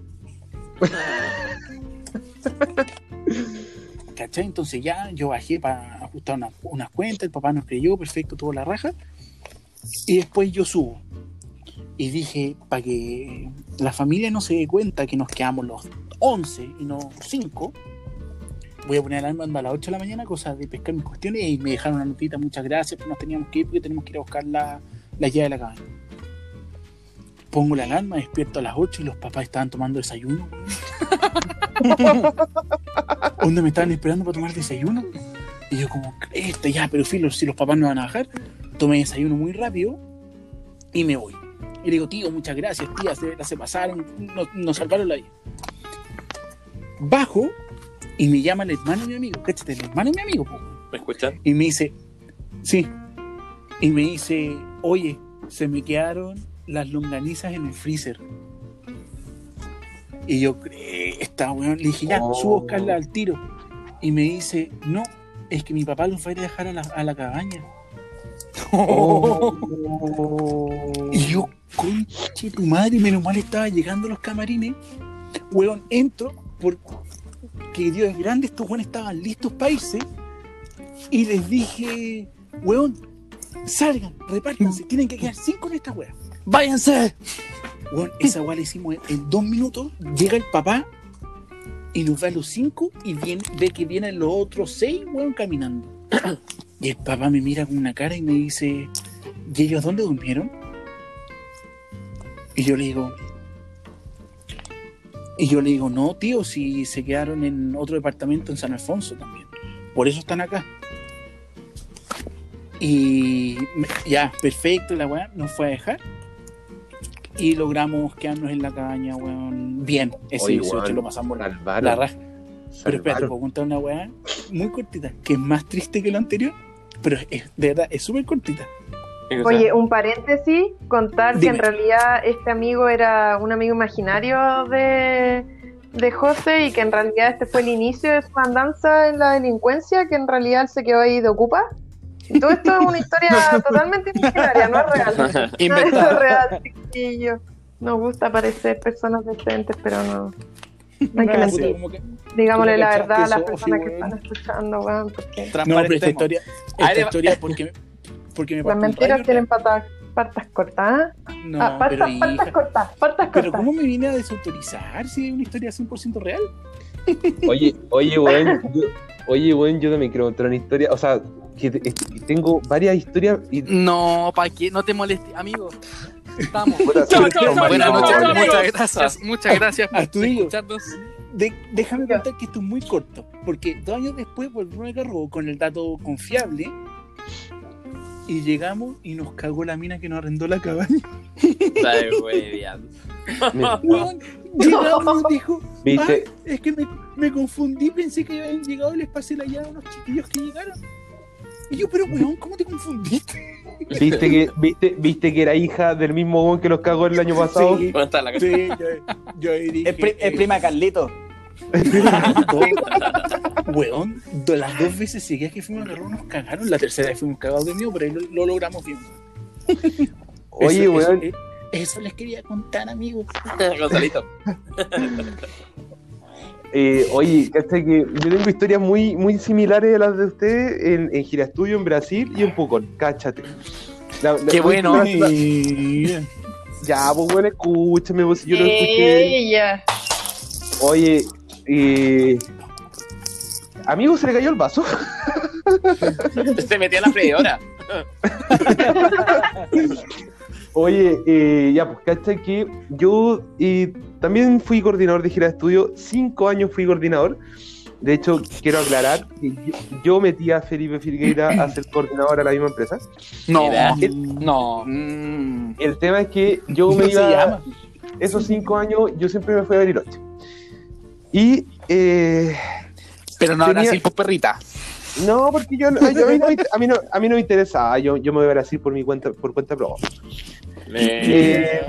¿Cachai? Entonces ya yo bajé para ajustar una- unas cuentas, el papá nos creyó, perfecto, tuvo la raja. Y después yo subo. Y dije, para que la familia no se dé cuenta que nos quedamos los 11 y no 5, voy a poner alarma a las 8 de la mañana, cosa de pescar mis cuestiones, y me dejaron una notita, muchas gracias, pero nos teníamos que ir porque tenemos que ir a buscar la, la llave de la cabaña. Pongo la alarma, despierto a las 8 y los papás estaban tomando desayuno. ¿Dónde me estaban esperando para tomar desayuno? Y yo como, este ya, pero filo, si los papás no van a bajar, tomé desayuno muy rápido y me voy. Y le digo, tío, muchas gracias, tía, se, se pasaron, nos, nos salvaron la vida. Bajo y me llama el hermano de mi amigo, cáchate, el hermano de mi amigo, po. ¿Me escuchan? y me dice, sí, y me dice, oye, se me quedaron las longanizas en el freezer. Y yo, "Eh, esta weón, le dije, ya, Oh. subo a buscarla al tiro. Y me dice, no, es que mi papá los va a ir a dejar a la, a la cabaña. Y yo, conche tu madre, menos mal estaba llegando los camarines. Weón, entro porque Dios es grande, estos weones estaban listos para irse. Y les dije, weón, salgan, repártanse, tienen que quedar cinco en esta wea. ¡Váyanse! Weón, esa wea la hicimos en, dos minutos. Llega el papá y nos ve a los cinco y viene- ve que vienen los otros seis, weón, caminando. Y el papá me mira con una cara y me dice, ¿y ellos dónde durmieron? Y yo le digo, y yo le digo, no, tío, si se quedaron en otro departamento en San Alfonso también. Por eso están acá. Y ya, perfecto, la weá nos fue a dejar. Y logramos quedarnos en la cabaña, weón, bien. Ese Oye, 18 weón, lo pasamos la, Salvaron. la raja. Pero espérate, puedo contar una weá muy cortita, que es más triste que lo anterior, pero es, de verdad, es súper cortita. Oye, un paréntesis, contar que Dime. en realidad este amigo era un amigo imaginario de, de José y que en realidad este fue el inicio de su andanza en la delincuencia, que en realidad él se quedó ahí de ocupa. Y todo esto es una historia totalmente imaginaria, no es real. No, es real, chiquillo. Nos gusta parecer personas decentes, pero no. No hay que mentir. como que- Digámosle la ¿Cómo verdad a las personas que están escuchando, weón, porque No, pero esta historia, esta historia porque, porque me las mentiras rayo, tienen patas, patas cortas. ¿ah? No, Ah, pero partas, partas hija, cortas, partas pero cortas. ¿cómo me vine a desautorizar si es una historia 100% real? Oye, oye, weón, yo, oye, weón, yo también quiero contar una historia. O sea, que tengo varias historias y No, ¿para qué? No te molestes, amigo. Estamos. No, chao, Buenas chao, noches, muchas gracias, muchas gracias por Arturillo. escucharnos. De- déjame contar que esto es muy corto, porque dos años después volvió a cargo con el dato confiable y llegamos y nos cagó la mina que nos arrendó la cabaña. Dale, güey, llegamos y dijo, ¿Viste? "Ah, es que me, me confundí, pensé que habían llegado y les pasé la llave a unos chiquillos que llegaron. Y yo, pero weón, ¿cómo te confundiste? ¿Viste que, viste, viste que era hija del mismo weón que los cagó el año pasado? Sí, ¿Dónde está la casa? sí, yo, yo ahí dije, Es, pri- es prima de Carlito. Weón, las dos veces seguidas que fuimos a agarrar nos cagaron. La tercera vez fuimos cagados de miedo, pero ahí lo, lo logramos bien. Oye, Eso- weón, Eso, eso les quería contar, amigos. Gonzalito. Eh, oye, ¿cachai? que yo tengo historias muy, muy similares a las de ustedes en, en Gira Estudio, en Brasil y en Pucón, cáchate. La- la- Qué bueno. ya, pues bueno, escúchame, pues, yo lo escuché. Oye, eh, amigo, se le cayó el vaso. Se metía en la freidora. Oye, eh, ya, pues, ¿cachai? Que yo eh, también fui coordinador de gira de estudio, cinco años fui coordinador. De hecho, quiero aclarar que yo, yo metí a Felipe Filgueira a ser coordinador a la misma empresa. No, no. Mm, El tema es que yo me ¿Cómo se iba. llama? esos cinco años yo siempre me fui a Bariloche. Y eh, Pero no ahora Tenía- sí, pues perrita. No, porque yo, no- yo- a, mí no, a, mí no, a mí no me interesaba, yo, yo me voy a Brasil por mi cuenta, por cuenta propia. Eh,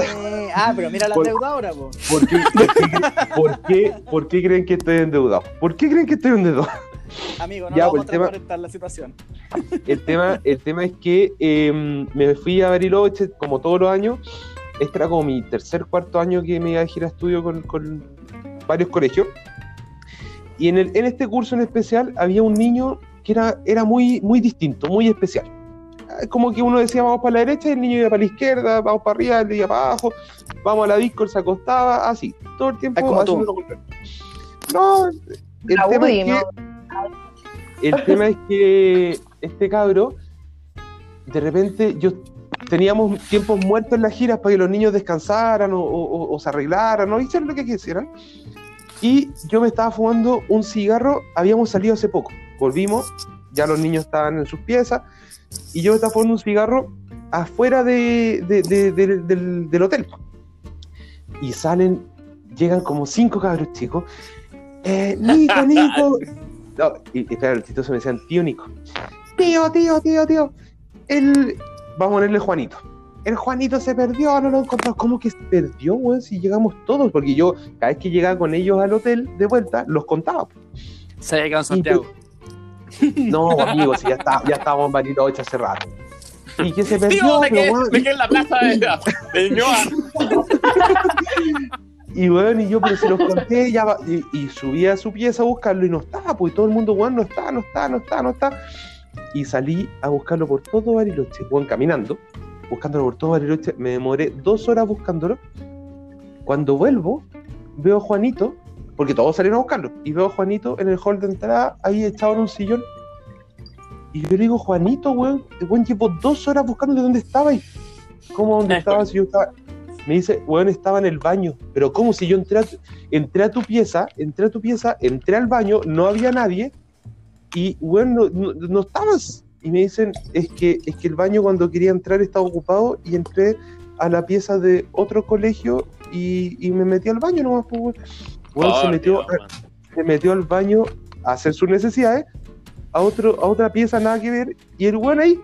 Eh, ah, pero mira la Por- deuda ahora, po. ¿Por qué, por, qué, por, qué, por qué creen que estoy endeudado? ¿Por qué creen que estoy endeudado? Amigo, no Ya, vamos pues, a el tema- la situación. El tema, el tema es que eh, me fui a Bariloche como todos los años. Este era como mi tercer, cuarto año que me iba a gira a estudio con, con varios colegios. Y en, el, en este curso en especial había un niño que era, era muy, muy distinto, muy especial. Ah, Como que uno decía vamos para la derecha y el niño iba para la izquierda, vamos para arriba, él iba para abajo, vamos a la disco, él se acostaba, así, todo el tiempo haciendo. No, el La tema UDI, es que- ¿no? el tema es que este cabro, de repente, yo teníamos tiempos muertos en las giras para que los niños descansaran o, o- o se arreglaran o hicieran lo que quisieran. Y yo me estaba fumando un cigarro, habíamos salido hace poco, volvimos, ya los niños estaban en sus piezas, y yo me estaba fumando un cigarro afuera de, de- de- de- del, del hotel. Y salen, llegan como cinco cabros chicos. Eh, Nico, Nico, no, y, y claro, el chistoso me decían, tío Nico. Tío, tío, tío, tío. El... Vamos a ponerle Juanito. El Juanito se perdió, no lo encontramos. ¿Cómo que se perdió, weón? Si llegamos todos, porque yo, cada vez que llegaba con ellos al hotel de vuelta, los contaba. Se quedado en Santiago. No, amigos, si ya, está, ya estábamos en Bariloche hace rato. Y que se perdió, Tío, pero, quedé en la plaza de, de Ñoa. Y bueno, y yo, pero se los conté, ya va- y, y subí a su pieza a buscarlo y no estaba, pues y todo el mundo, weón, no está, no está, no está, no está. Y salí a buscarlo por todo Bariloche, weón, caminando, buscándolo por todo Bariloche. Me demoré dos horas buscándolo. Cuando vuelvo, veo a Juanito, porque todos salieron a buscarlo, y veo a Juanito en el hall de entrada, ahí echado en un sillón. Y yo le digo, Juanito, weón, weón, llevo dos horas buscándole dónde estaba y cómo dónde estaba, si yo estaba. Me dice, weón, estaba en el baño. Pero ¿cómo si yo entré a, tu- entré a tu pieza, entré a tu pieza, entré al baño, no había nadie y, weón, no, no- no estabas? Y me dicen, es que, es que el baño cuando quería entrar estaba ocupado y entré a la pieza de otro colegio y, y me metí al baño nomás, pues, weón. Weón, se metió, Dios, se metió al baño a hacer sus necesidades, a, otro, a otra pieza nada que ver, y el weón ahí,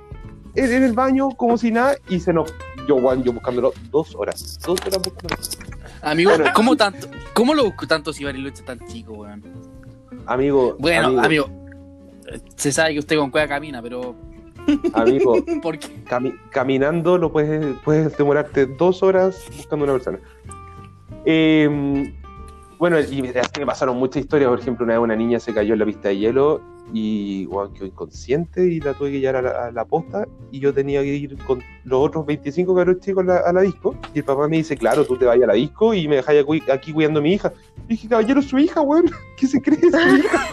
en, en el baño, como si nada, y se nos. Yo, weón, yo buscándolo dos horas. Dos horas buscándolo. Amigo, ¿cómo tanto? ¿Cómo lo busco tanto si Bariloche es tan chico, weón? Amigo, Bueno, amigo, amigo, se sabe que usted con cueva camina, pero amigo, ¿por qué? cami- caminando lo puedes, puedes demorarte dos horas buscando una persona. Eh, bueno, y así me pasaron muchas historias. Por ejemplo, una vez una niña se cayó en la pista de hielo y weón, quedó inconsciente y la tuve que llevar a la, a la posta. Y yo tenía que ir con los otros 25 cabros chicos a la, a la disco. Y el papá me dice, claro, tú te vayas a la disco y me dejáis aquí, aquí cuidando a mi hija. Y dije, caballero, su hija, weón. ¿Qué se cree? Su hija.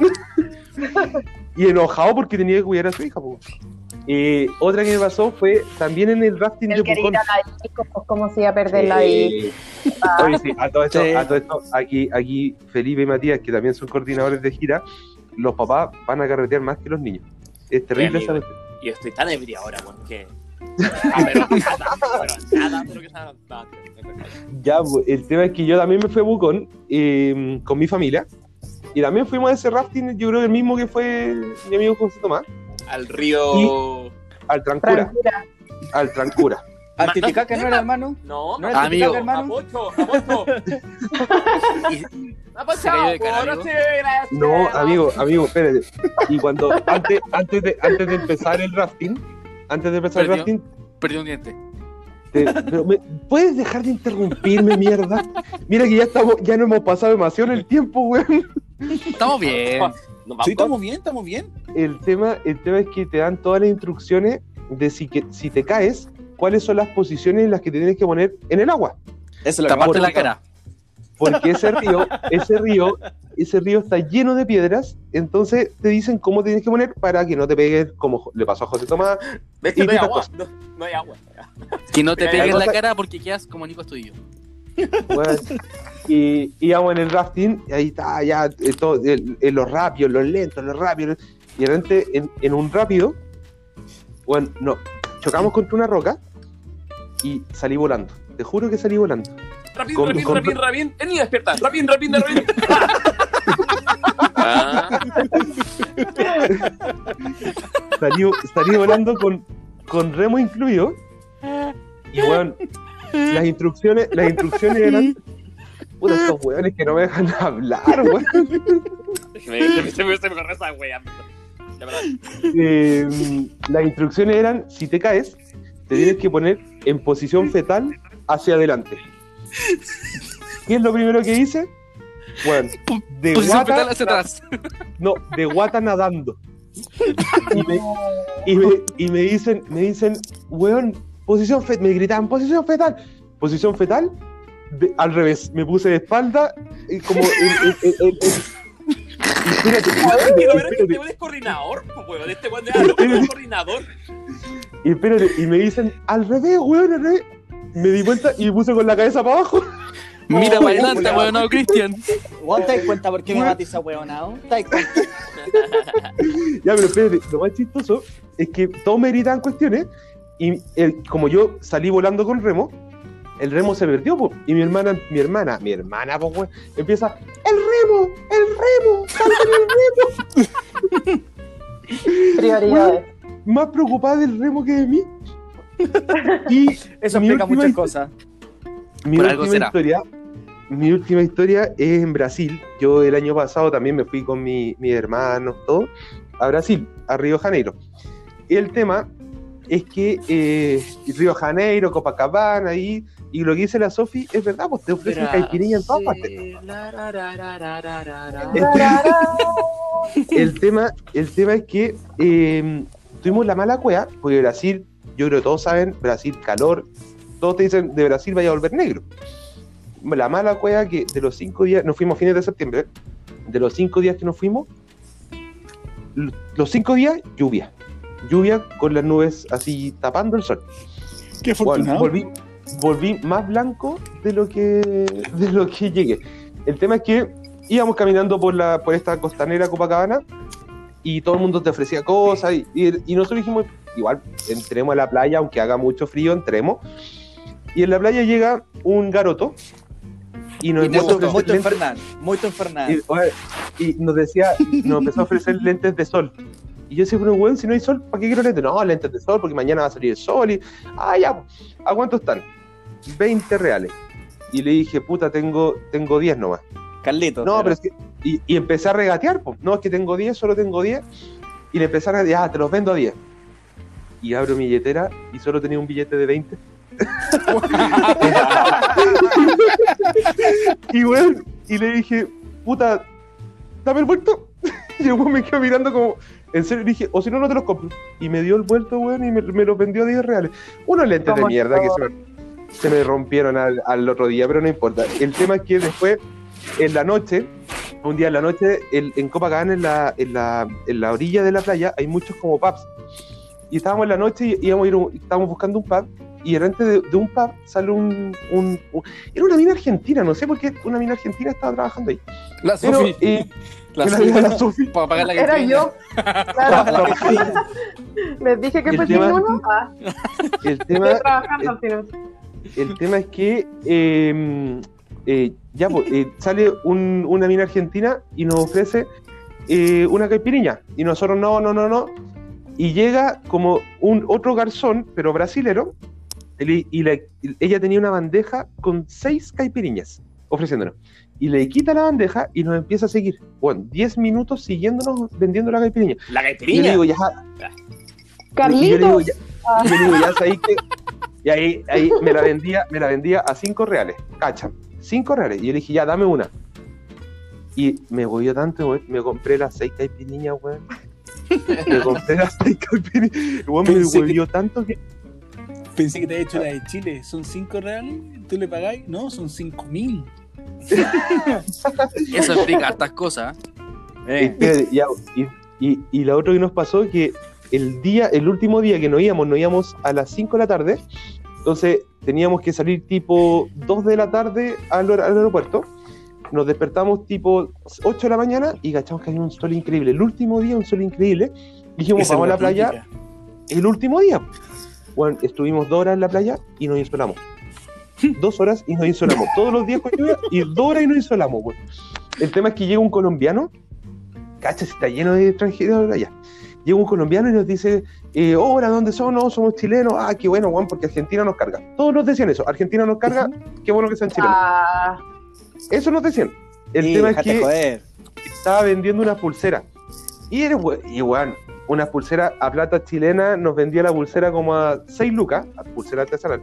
y enojado porque tenía que cuidar a su hija, po. Eh, otra que me pasó fue también en el rafting de El querer Pucón. ir a la disco, pues cómo se iba a perder la. Sí. Oye, sí, a todo esto, Sí. a todo esto, aquí, aquí Felipe y Matías, que también son coordinadores de gira, los papás van a carretear más que los niños. Es terrible esa. Y estoy tan ebrio ahora, weón, que. Ah, pero nada, pero nada de lo que Ya, pues, el tema es que yo también me fui a Bucón eh, con mi familia. Y también fuimos a ese rafting, yo creo el mismo que fue mi amigo José Tomás, Al río. al Trancura. Al Trancura. ¿Al Titicaca no era hermano? No, ¿No era el Amigo. Titicaca, hermano? No, amigo, amigo, espérate. Y cuando, antes, antes, de, antes de empezar el rafting, antes de empezar el rafting, Perdí un diente. Te- pero me- ¿Puedes dejar de interrumpirme, mierda? Mira que ya estamos, ya no hemos pasado demasiado en el tiempo, weón. Estamos bien. No, Sí, estamos bien, estamos bien. El tema, el tema es que te dan todas las instrucciones de si, que, si te caes, cuáles son las posiciones en las que te tienes que poner en el agua. Eso es lo que Taparte la cara. Porque ese río, ese río, ese río está lleno de piedras, entonces te dicen cómo tienes que poner para que no te pegues como le pasó a José Tomás. Hecho, Y no hay agua. No, no hay agua. Que no te pegues en la cara porque quedas como Nico Estudillo. weón. Y íbamos en el rafting, y ahí está, ya, eh, todo, el- en los rápidos, los lentos, los rápidos. Y de repente, en, en un rápido, bueno, no, chocamos contra una roca y salí volando. Te juro que salí volando. Rapín, Con- rapín, con- rapín, rapín. Eni, despierta. Rapín, rapín, rapín. Ah, Salí, salí volando con, con remo incluido. Y weón, las instrucciones, las instrucciones eran. Puta, estos weones que no me dejan hablar, weón. se me corre esa wea. Eh, las instrucciones eran: si te caes, te tienes que poner en posición fetal hacia adelante. ¿Qué es lo primero que hice? Bueno, de Posición guata, fetal hacia atrás. no, de guata nadando. Y me, y me, y me dicen, me dicen, weón, posición fetal, me gritaban, posición fetal, posición fetal, de- al revés, me puse de espalda, y como el, el- el- el- el- y espérate, espérate, este coordinador, pues, weón. Este weón de es coordinador. y espérate, y me dicen, al revés, weón, al revés. Me di vuelta y me puse con la cabeza para abajo. Mira para adelante, no, Cristian. ¿Vos te das cuenta por qué me batiza huevonado? ¿Te das cuenta? Ya, pero espérate, lo más chistoso es que todos me gritaban cuestiones y el- como yo salí volando con remo, el remo se perdió, po, y mi hermana, mi hermana, mi hermana, pues, empieza, el remo, el remo, salten el remo. Prioridades. Más preocupada del remo que de mí. Y Eso mi explica muchas cosas. Mi Por algo última será. historia, mi última historia es en Brasil. Yo el año pasado también me fui con mi- mis hermanos, todo, a Brasil, a Río de Janeiro. Y el tema es que eh, Río de Janeiro, Copacabana, ahí, y lo que dice la Sofi es verdad, pues te ofrecen caipirinha en todas partes. El tema, el tema es que eh, tuvimos la mala cueva, porque Brasil, yo creo que todos saben, Brasil calor, todos te dicen de Brasil vaya a volver negro. La mala cueva que de los cinco días, nos fuimos a fines de septiembre, de los cinco días que nos fuimos, los cinco días, lluvia. Lluvia con las nubes así tapando el sol. Qué afortunado. volví, volví más blanco de lo que de lo que llegué. El tema es que íbamos caminando por la por esta costanera Copacabana y todo el mundo te ofrecía cosas y, y- y nosotros dijimos igual entremos a la playa aunque haga mucho frío entremos y en la playa llega un garoto y nos Y empezó a ofrecer lentes- muy infernal. y, oye, y nos decía, nos empezó a ofrecer lentes de sol. Y yo decía, pero weón, si no hay sol, ¿para qué quiero lentes? No, lentes de sol, porque mañana va a salir el sol. Y, ah, ya, ¿a cuánto están? 20 reales. Y le dije, puta, tengo, tengo 10 nomás. Carlito. No, pero es que. Y, y empecé a regatear, pues. No, es que tengo 10, solo tengo 10. Y le empezaron a decir, ah, te los vendo a 10. Y abro mi billetera y solo tenía un billete de 20. y weón, y le dije, puta, dame el vuelto. Y el weón me quedó mirando como, en serio, le dije, o si no, no te los compro. Y me dio el vuelto, weón, y me, me los vendió a 10 reales. Unos lentes de ¿Cómo mierda que se me, se me rompieron al, al otro día, pero no importa. El tema es que después, en la noche, un día en la noche, el- en Copacabana, en la, en, la, en la orilla de la playa, hay muchos como pubs. Y estábamos en la noche y íbamos a ir un- estábamos buscando un pub. Y delante de, de un pub sale un, un- un- Era una mina argentina, no sé por qué una mina argentina estaba trabajando ahí. La Pero, Sofi. eh, La Sofi. la Sofi. Para pagar la Era caipirinha. yo. Claro. Les dije que El fue tema- sin uno. Ah, El tema, estoy trabajando al final. el tema es que eh, eh, ya pues, eh, sale un- una mina argentina y nos ofrece eh, una caipiriña y nosotros no, no, no, no y llega como un otro garzón pero brasilero y, y ella tenía una bandeja con seis caipiriñas ofreciéndonos y le quita la bandeja y nos empieza a seguir bueno 10 minutos siguiéndonos vendiendo la caipiriña La y yo digo ya y yo le digo, Carlitos. ya, y yo le digo, ya sabéis que. Y ahí, ahí me la vendía, me la vendía a 5 reales, cacha, 5 reales. Y yo le dije, ya, dame una. Y me voy tanto, weón, me compré las 6 caipiriñas, weón. Me compré las 6 caipiriñas. El weón me Pensé que- huevió tanto que. Pensé que te había hecho la de Chile. ¿Son 5 reales? ¿Tú le pagáis? No, son 5 mil. Eso explica hartas cosas. ¿eh? Espérate, ya, y, y, y la otra que nos pasó que el día, el último día que nos íbamos, nos íbamos a las 5 de la tarde. Entonces teníamos que salir tipo 2 de la tarde al aeropuerto. Nos despertamos tipo 8 de la mañana y cachamos que había un sol increíble. El último día, un sol increíble. Dijimos, Esa vamos a la playa típica. el último día. Bueno, estuvimos dos horas en la playa y nos insolamos. Dos horas y nos insolamos. Todos los días con lluvia y dos horas y nos insolamos, weón. El tema es que llega un colombiano, cacha, está lleno de extranjeros allá. Llega un colombiano y nos dice, eh, hola, ¿dónde son? No, somos chilenos. Ah, qué bueno, Juan, porque Argentina nos carga. Todos nos decían eso. Argentina nos carga, qué bueno que sean chilenos. Ah, Eso nos decían. El Sí, tema es que joder. estaba vendiendo una pulsera. Y era, we- y weón, una pulsera a plata chilena nos vendía la pulsera como a 6 lucas, a pulsera artesanal.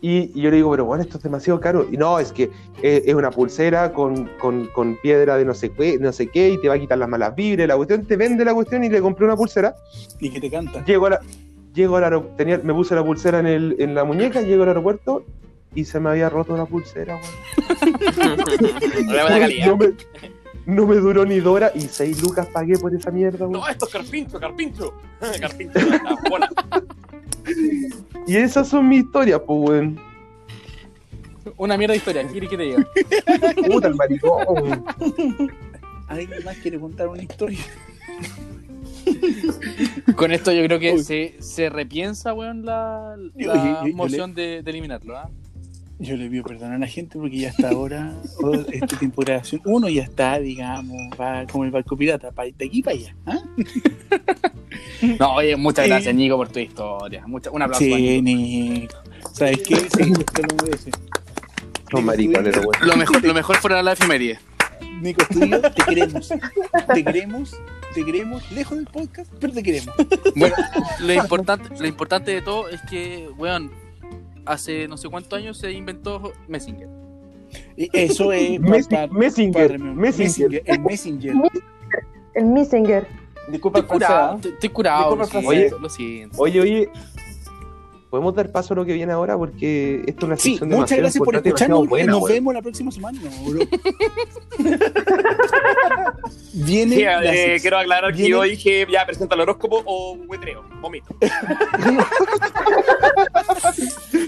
Y, y yo le digo, pero bueno, esto es demasiado caro. Y no, es que eh, es una pulsera con, con- con piedra de no sé, qué, no sé qué y te va a quitar las malas vibras. La cuestión te vende la cuestión y le compré una pulsera. Y que te canta. Llego, a la, llego al aeropuerto, tenía, me puse la pulsera en, el, en la muñeca, llego al aeropuerto y se me había roto la pulsera, weón. No me, no me duró ni dos horas y seis lucas pagué por esa mierda, weón. No, esto es carpincho, carpincho. carpincho, la bola. Y esas son mis historias, pues, weón. Una mierda de historia, ¿qué quieres que te diga? Puta, el maricón. ¿Alguien más quiere contar una historia? Con esto yo creo que se, se repiensa, weón, la, la yo- yo- yo moción de, de eliminarlo, ¿ah? Yo le pido perdón a la gente porque ya hasta ahora, todo este tiempo de grabación, uno ya está, digamos, va como el barco pirata, pa- de aquí para allá. ¿ah? No, oye, muchas gracias, Nico, por tu historia. Mucha- un aplauso. a Sí, Nico. Nico. ¿Sabes qué? Sí, te lo merece. Son maricones, weón. Lo mejor, lo mejor fuera la efeméride. Nico, tú y yo te queremos. Te queremos, te queremos, lejos del podcast, pero te queremos. Bueno, lo importante, lo importante de todo es que, weón, hace no sé cuántos años se inventó Messenger. Y eso es pa- Messi- pa- Messenger, pa- Messenger. El Messenger. el Messenger. Disculpa Estoy curado, estoy, curado, lo Disculpa, siento, Oye. lo siento. Oye, oye. ¿Podemos dar paso a lo que viene ahora? Porque esto es una Sí, sección muchas gracias por escucharnos. buena, Nos vemos la próxima semana. No, bro. Viene Sí, la eh, sec- quiero aclarar que viene- yo dije ya presenta el horóscopo o huetreo, vomito.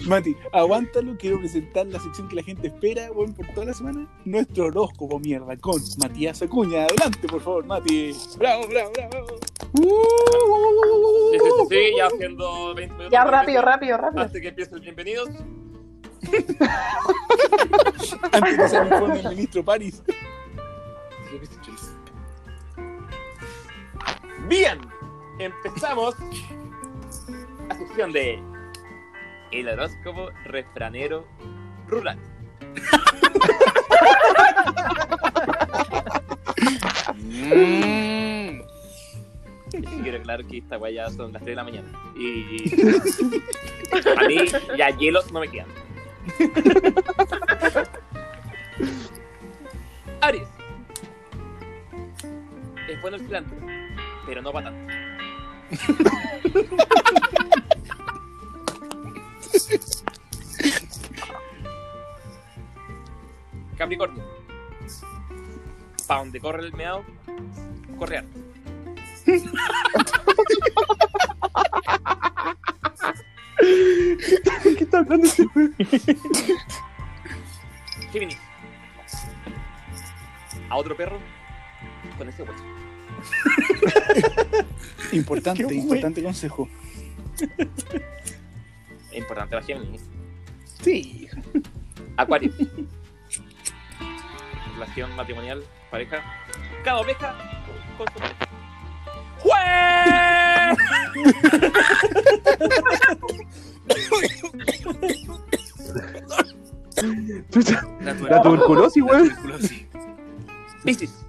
Mati, aguántalo, quiero presentar la sección que la gente espera, bueno, por toda la semana. Nuestro horóscopo, mierda, con Matías Acuña. Adelante, por favor, Mati. Bravo, bravo, bravo. Sí, sí, sí, sí, ya haciendo 20 minutos. Ya, rápido, rápido, rápido. Antes que empiece el bienvenidos. Antes que se me informe el ministro París. Bien, empezamos la sección de El horóscopo refranero rural. Mm. Quiero aclarar que esta weá ya son las 3 de la mañana. Y a mí ya hielos no me quedan. Aries. Es bueno el cilantro, pero no para tanto. Capricornio. Pa' donde corre el meado, corre harto. ¿Qué está hablando este. A otro perro con ese hueso. Importante, Qué importante consejo. Importante la Géminis. Sí. Acuario. Relación matrimonial, pareja. Cada oveja con su pareja. La, La tuberculosis, tuberculosis. Piscis.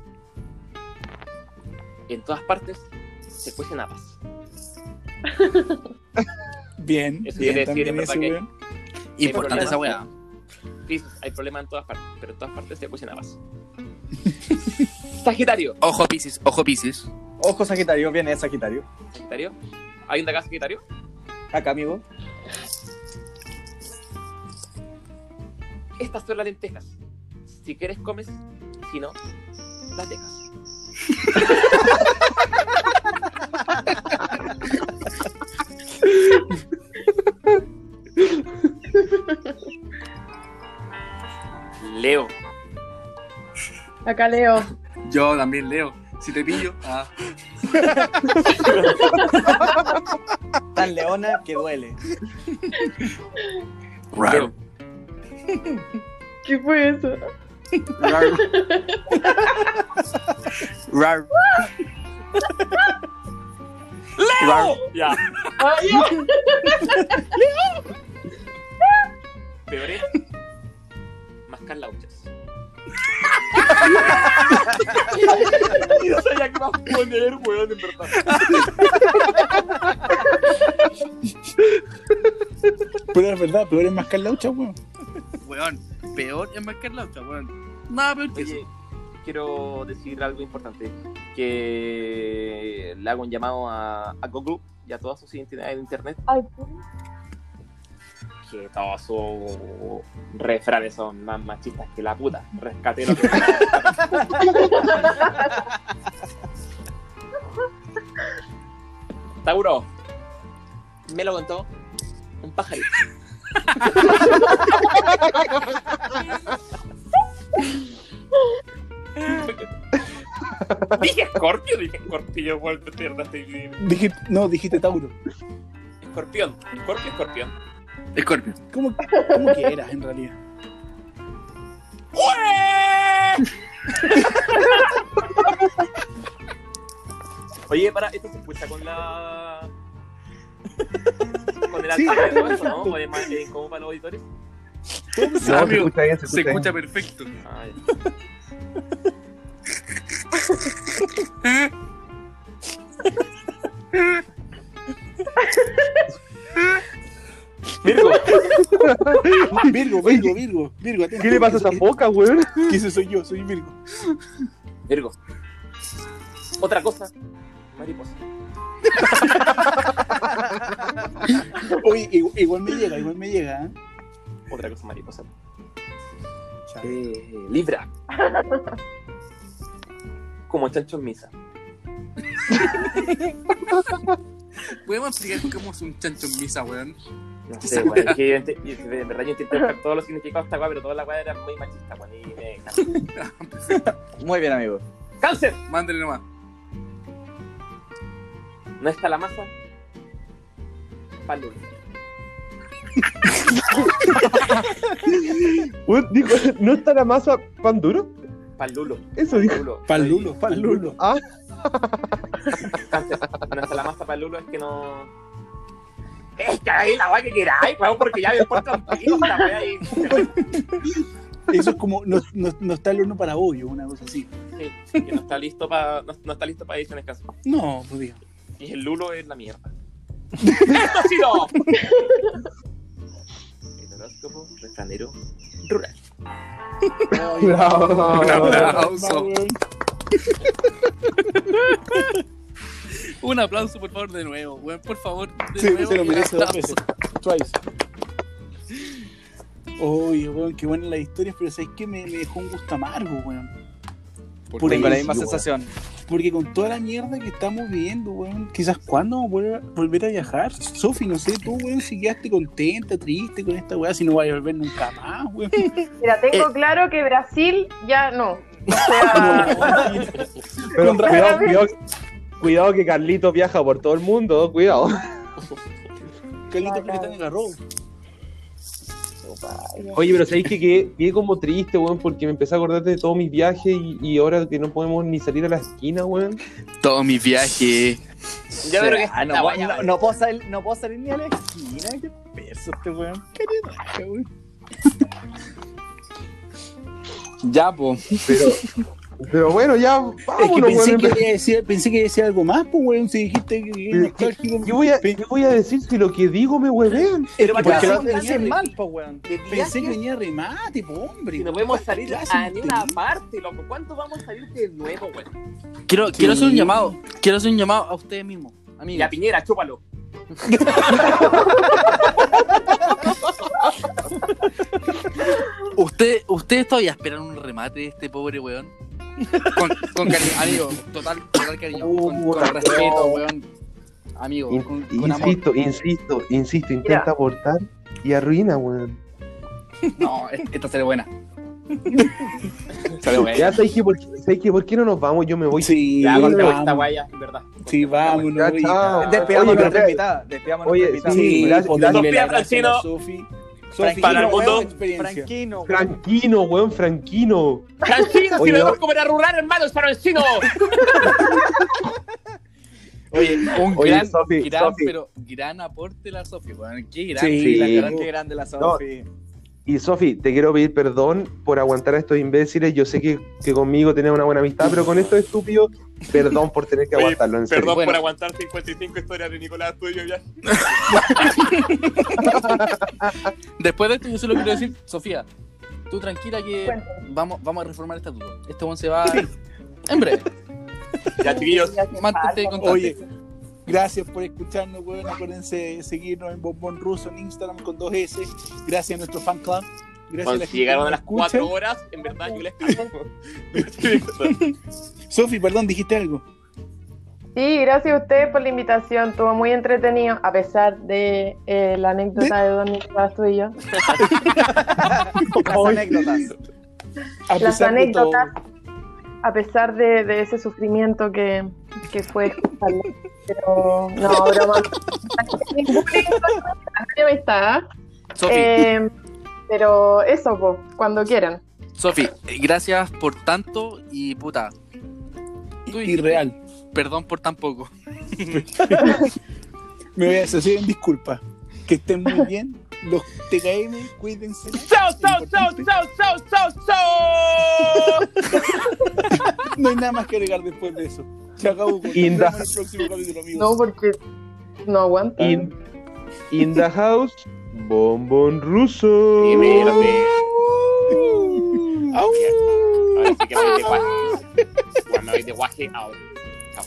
En todas partes se cuecen habas. Bien, Eso bien quiere decir, también en verdad, ese, que- weón. Importante esa weá. Piscis, hay problemas en todas partes, pero en todas partes se cuecen habas. Sagitario. Ojo Piscis, ojo Piscis. Ojo, Sagitario, viene Sagitario. Sagitario. ¿Hay un acá Sagitario? Acá, amigo. Estas son las lentejas. Si quieres comes, si no, las dejas. Leo. Acá Leo. Yo también leo. Si te pillo. Ah. tan leona que duele. Leo. ¿Qué fue eso? Rar. ¡Leo! Ya. Ah, ya. Peor es mascar lauchas. No sabía qué más poner, weón, en verdad. Pero es verdad, peor es mascar laucha, weón. Weón, peor es marcar la otra, weón. Nada peor que eso. Oye, quiero decir algo importante. Que le hago un llamado a, a Google y a todas sus identidades de internet. Ay, Que todos sus refranes son más machistas que la puta. Rescate lo que Tauro, me lo contó un pajarito. dije Scorpio, dije Scorpio, igual te pierdas, estoy- Dije, no, dijiste Tauro. Escorpión, Scorpio, Escorpión. Escorpio. ¿Cómo, cómo que eras en realidad? Oye, para, esto se escucha con la. con el Sí, eso, ¿no? perfecto. ¿O es más eh, como para los auditores? No, se amigo, escucha bien, se Se escucha escucha bien. perfecto. Virgo, Virgo, Virgo, Virgo, Virgo, atento. ¿Qué le pasa a esa foca, weón? Que ese soy yo, soy Virgo. Virgo. Otra cosa, mariposa. Oye, igual, igual me llega, igual me llega, ¿eh? Otra cosa, mariposa. Eh, Libra. Como chancho en misa. ¿Podemos explicar cómo es un chancho en misa, weón? No sé, es que de verdad yo intenté buscar todos los significados de esta weá, pero toda la weá era muy machista, weón. Y me. Muy bien, amigo. ¡Cáncer! Mándale nomás. No está la masa. Weón, dijo, ¿no está la masa pan duro? Palulo. Eso dijo. Palulo. Palulo, palulo. Ah, Cáncer. No está la masa palulo, es que no. Es que ahí la weá que queráis, weón, porque ya me esta weá ahí. Eso es como, no, no, no está el horno para bollo, una cosa así. Sí, que no está listo para no, no está listo para ediciones caso. No, pues diga. Y el lulo es la mierda. ¡Esto sí no! El horóscopo refranero rural. bravo. Un aplauso. weón. Un aplauso, por favor, de nuevo, weón. Por favor, de Sí, nuevo. se lo merece dos veces. Twice. Oye, weón, qué buenas las historias, pero ¿sabes qué? Me, me dejó un gusto amargo, weón. Por Tengo ahí la misma weón. sensación. Porque con toda la mierda que estamos viviendo, weón, quizás cuándo vamos a volver, volver a viajar. Sofi, no sé, tú, weón, si quedaste contenta, triste con esta weá, si no vaya a volver nunca más, weón. Mira, tengo claro que Brasil ya no. O sea, cuidado que Carlito viaja por todo el mundo, cuidado. Carlito que está en el arroz. Oye, pero sabéis que quedé, quedé como triste, weón, porque me empecé a acordar de todos mis viajes y, y ahora que no podemos ni salir a la esquina, weón. Todos mis viajes. Yo creo que Ah, no, puedo- weá, no, weón. no puedo salir, no puedo salir ni a la esquina. Qué perso este weón. Qué le raja, weón. Ya, po. Pero, pero bueno, ya Es que vámonos, pensé weón. que, iba a decir, pensé que iba a decir algo más, pues, weón, si dijiste que ¿Qué, nostálgico. qué voy a, qué voy a decir si lo que digo me huevean? Pero para que lo haces hacen mal. po, weón. Pensé que venía remate, po, hombre. y no podemos salir a ni una inteligente. parte, loco. ¿Cuánto vamos a salir de nuevo, weón? Quiero, quiero hacer un llamado. Quiero hacer un llamado a ustedes mismos, Y amigos. a Piñera, chúpalo. Usted, ustedes todavía esperan un remate de este pobre weón. Con, con cariño, amigo, total, total cariño. Con, con respeto, weón. Amigo, In- con, con amor. insisto, insisto, insisto, intenta Mira. aportar y arruina, weón. No, es- esta será buena. Sale bueno. Ya sabéis que, por, sabéis que por qué no nos vamos, yo me voy. Sí, Ya, cortemos esta vamos. guaya, en verdad. Sí, vámonos. Ya, oye. chao. Despedamos nuestra pero- invitada. Despedamos a Oye, nuestra invitada. Sí, gracias, pues, gracias. gracias Franquino, Para el mundo. Franquino. Franquino, weón, Franquino. Francino, si voy a comer a rural, hermano, Francino. Oye, un Oye, gran, gran pero gran aporte la Sofi, weón. Qué gran. Sí, Sí, la Sí. cagó, qué grande la Sofi. Y Sofi, te quiero pedir perdón por aguantar a estos imbéciles. Yo sé que, que conmigo tenés una buena amistad, pero con estos estúpidos, perdón por tener que Oye, aguantarlo, en serio. Perdón Bueno. por aguantar 55 historias de Nicolás Tuyo ya. Después de esto, yo solo quiero decir, Sofía, tú tranquila que Cuéntame. vamos, vamos a reformar el estatuto. Este one se va en breve. Ya, chiquillos. Mantente. Oye, gracias por escucharnos, weón. Acuérdense de seguirnos en Bombón Ruso en Instagram con dos S. Gracias a nuestro fan club. Gracias a la llegaron a las. 4 horas, en verdad yo les. Sofi, perdón, dijiste algo. Sí, gracias a ustedes por la invitación. Estuvo muy entretenido, a pesar de eh, la anécdota de Don Nicolás tú y yo. Las anécdotas. A Las anécdotas, a pesar de, de ese sufrimiento que, que fue. Pero, no, broma. Amistad. Sofi, Eh, pero eso, po, cuando quieran. Sofi, gracias por tanto y puta. Tú dijiste, Irreal. Perdón por tan poco. Me voy a hacer en disculpas. Que estén muy bien. Los TKM, cuídense. ¡Chao, chao, chao, chao, chao, chao, chao! No hay nada más que agregar después de eso. Se acabó. En el próximo capítulo, amigos. No, porque no aguanta. In, in the house, bombón ruso. Y. Au. Ahora sí que me voy de guaje. Bueno, me voy de guaje ahora. Chao.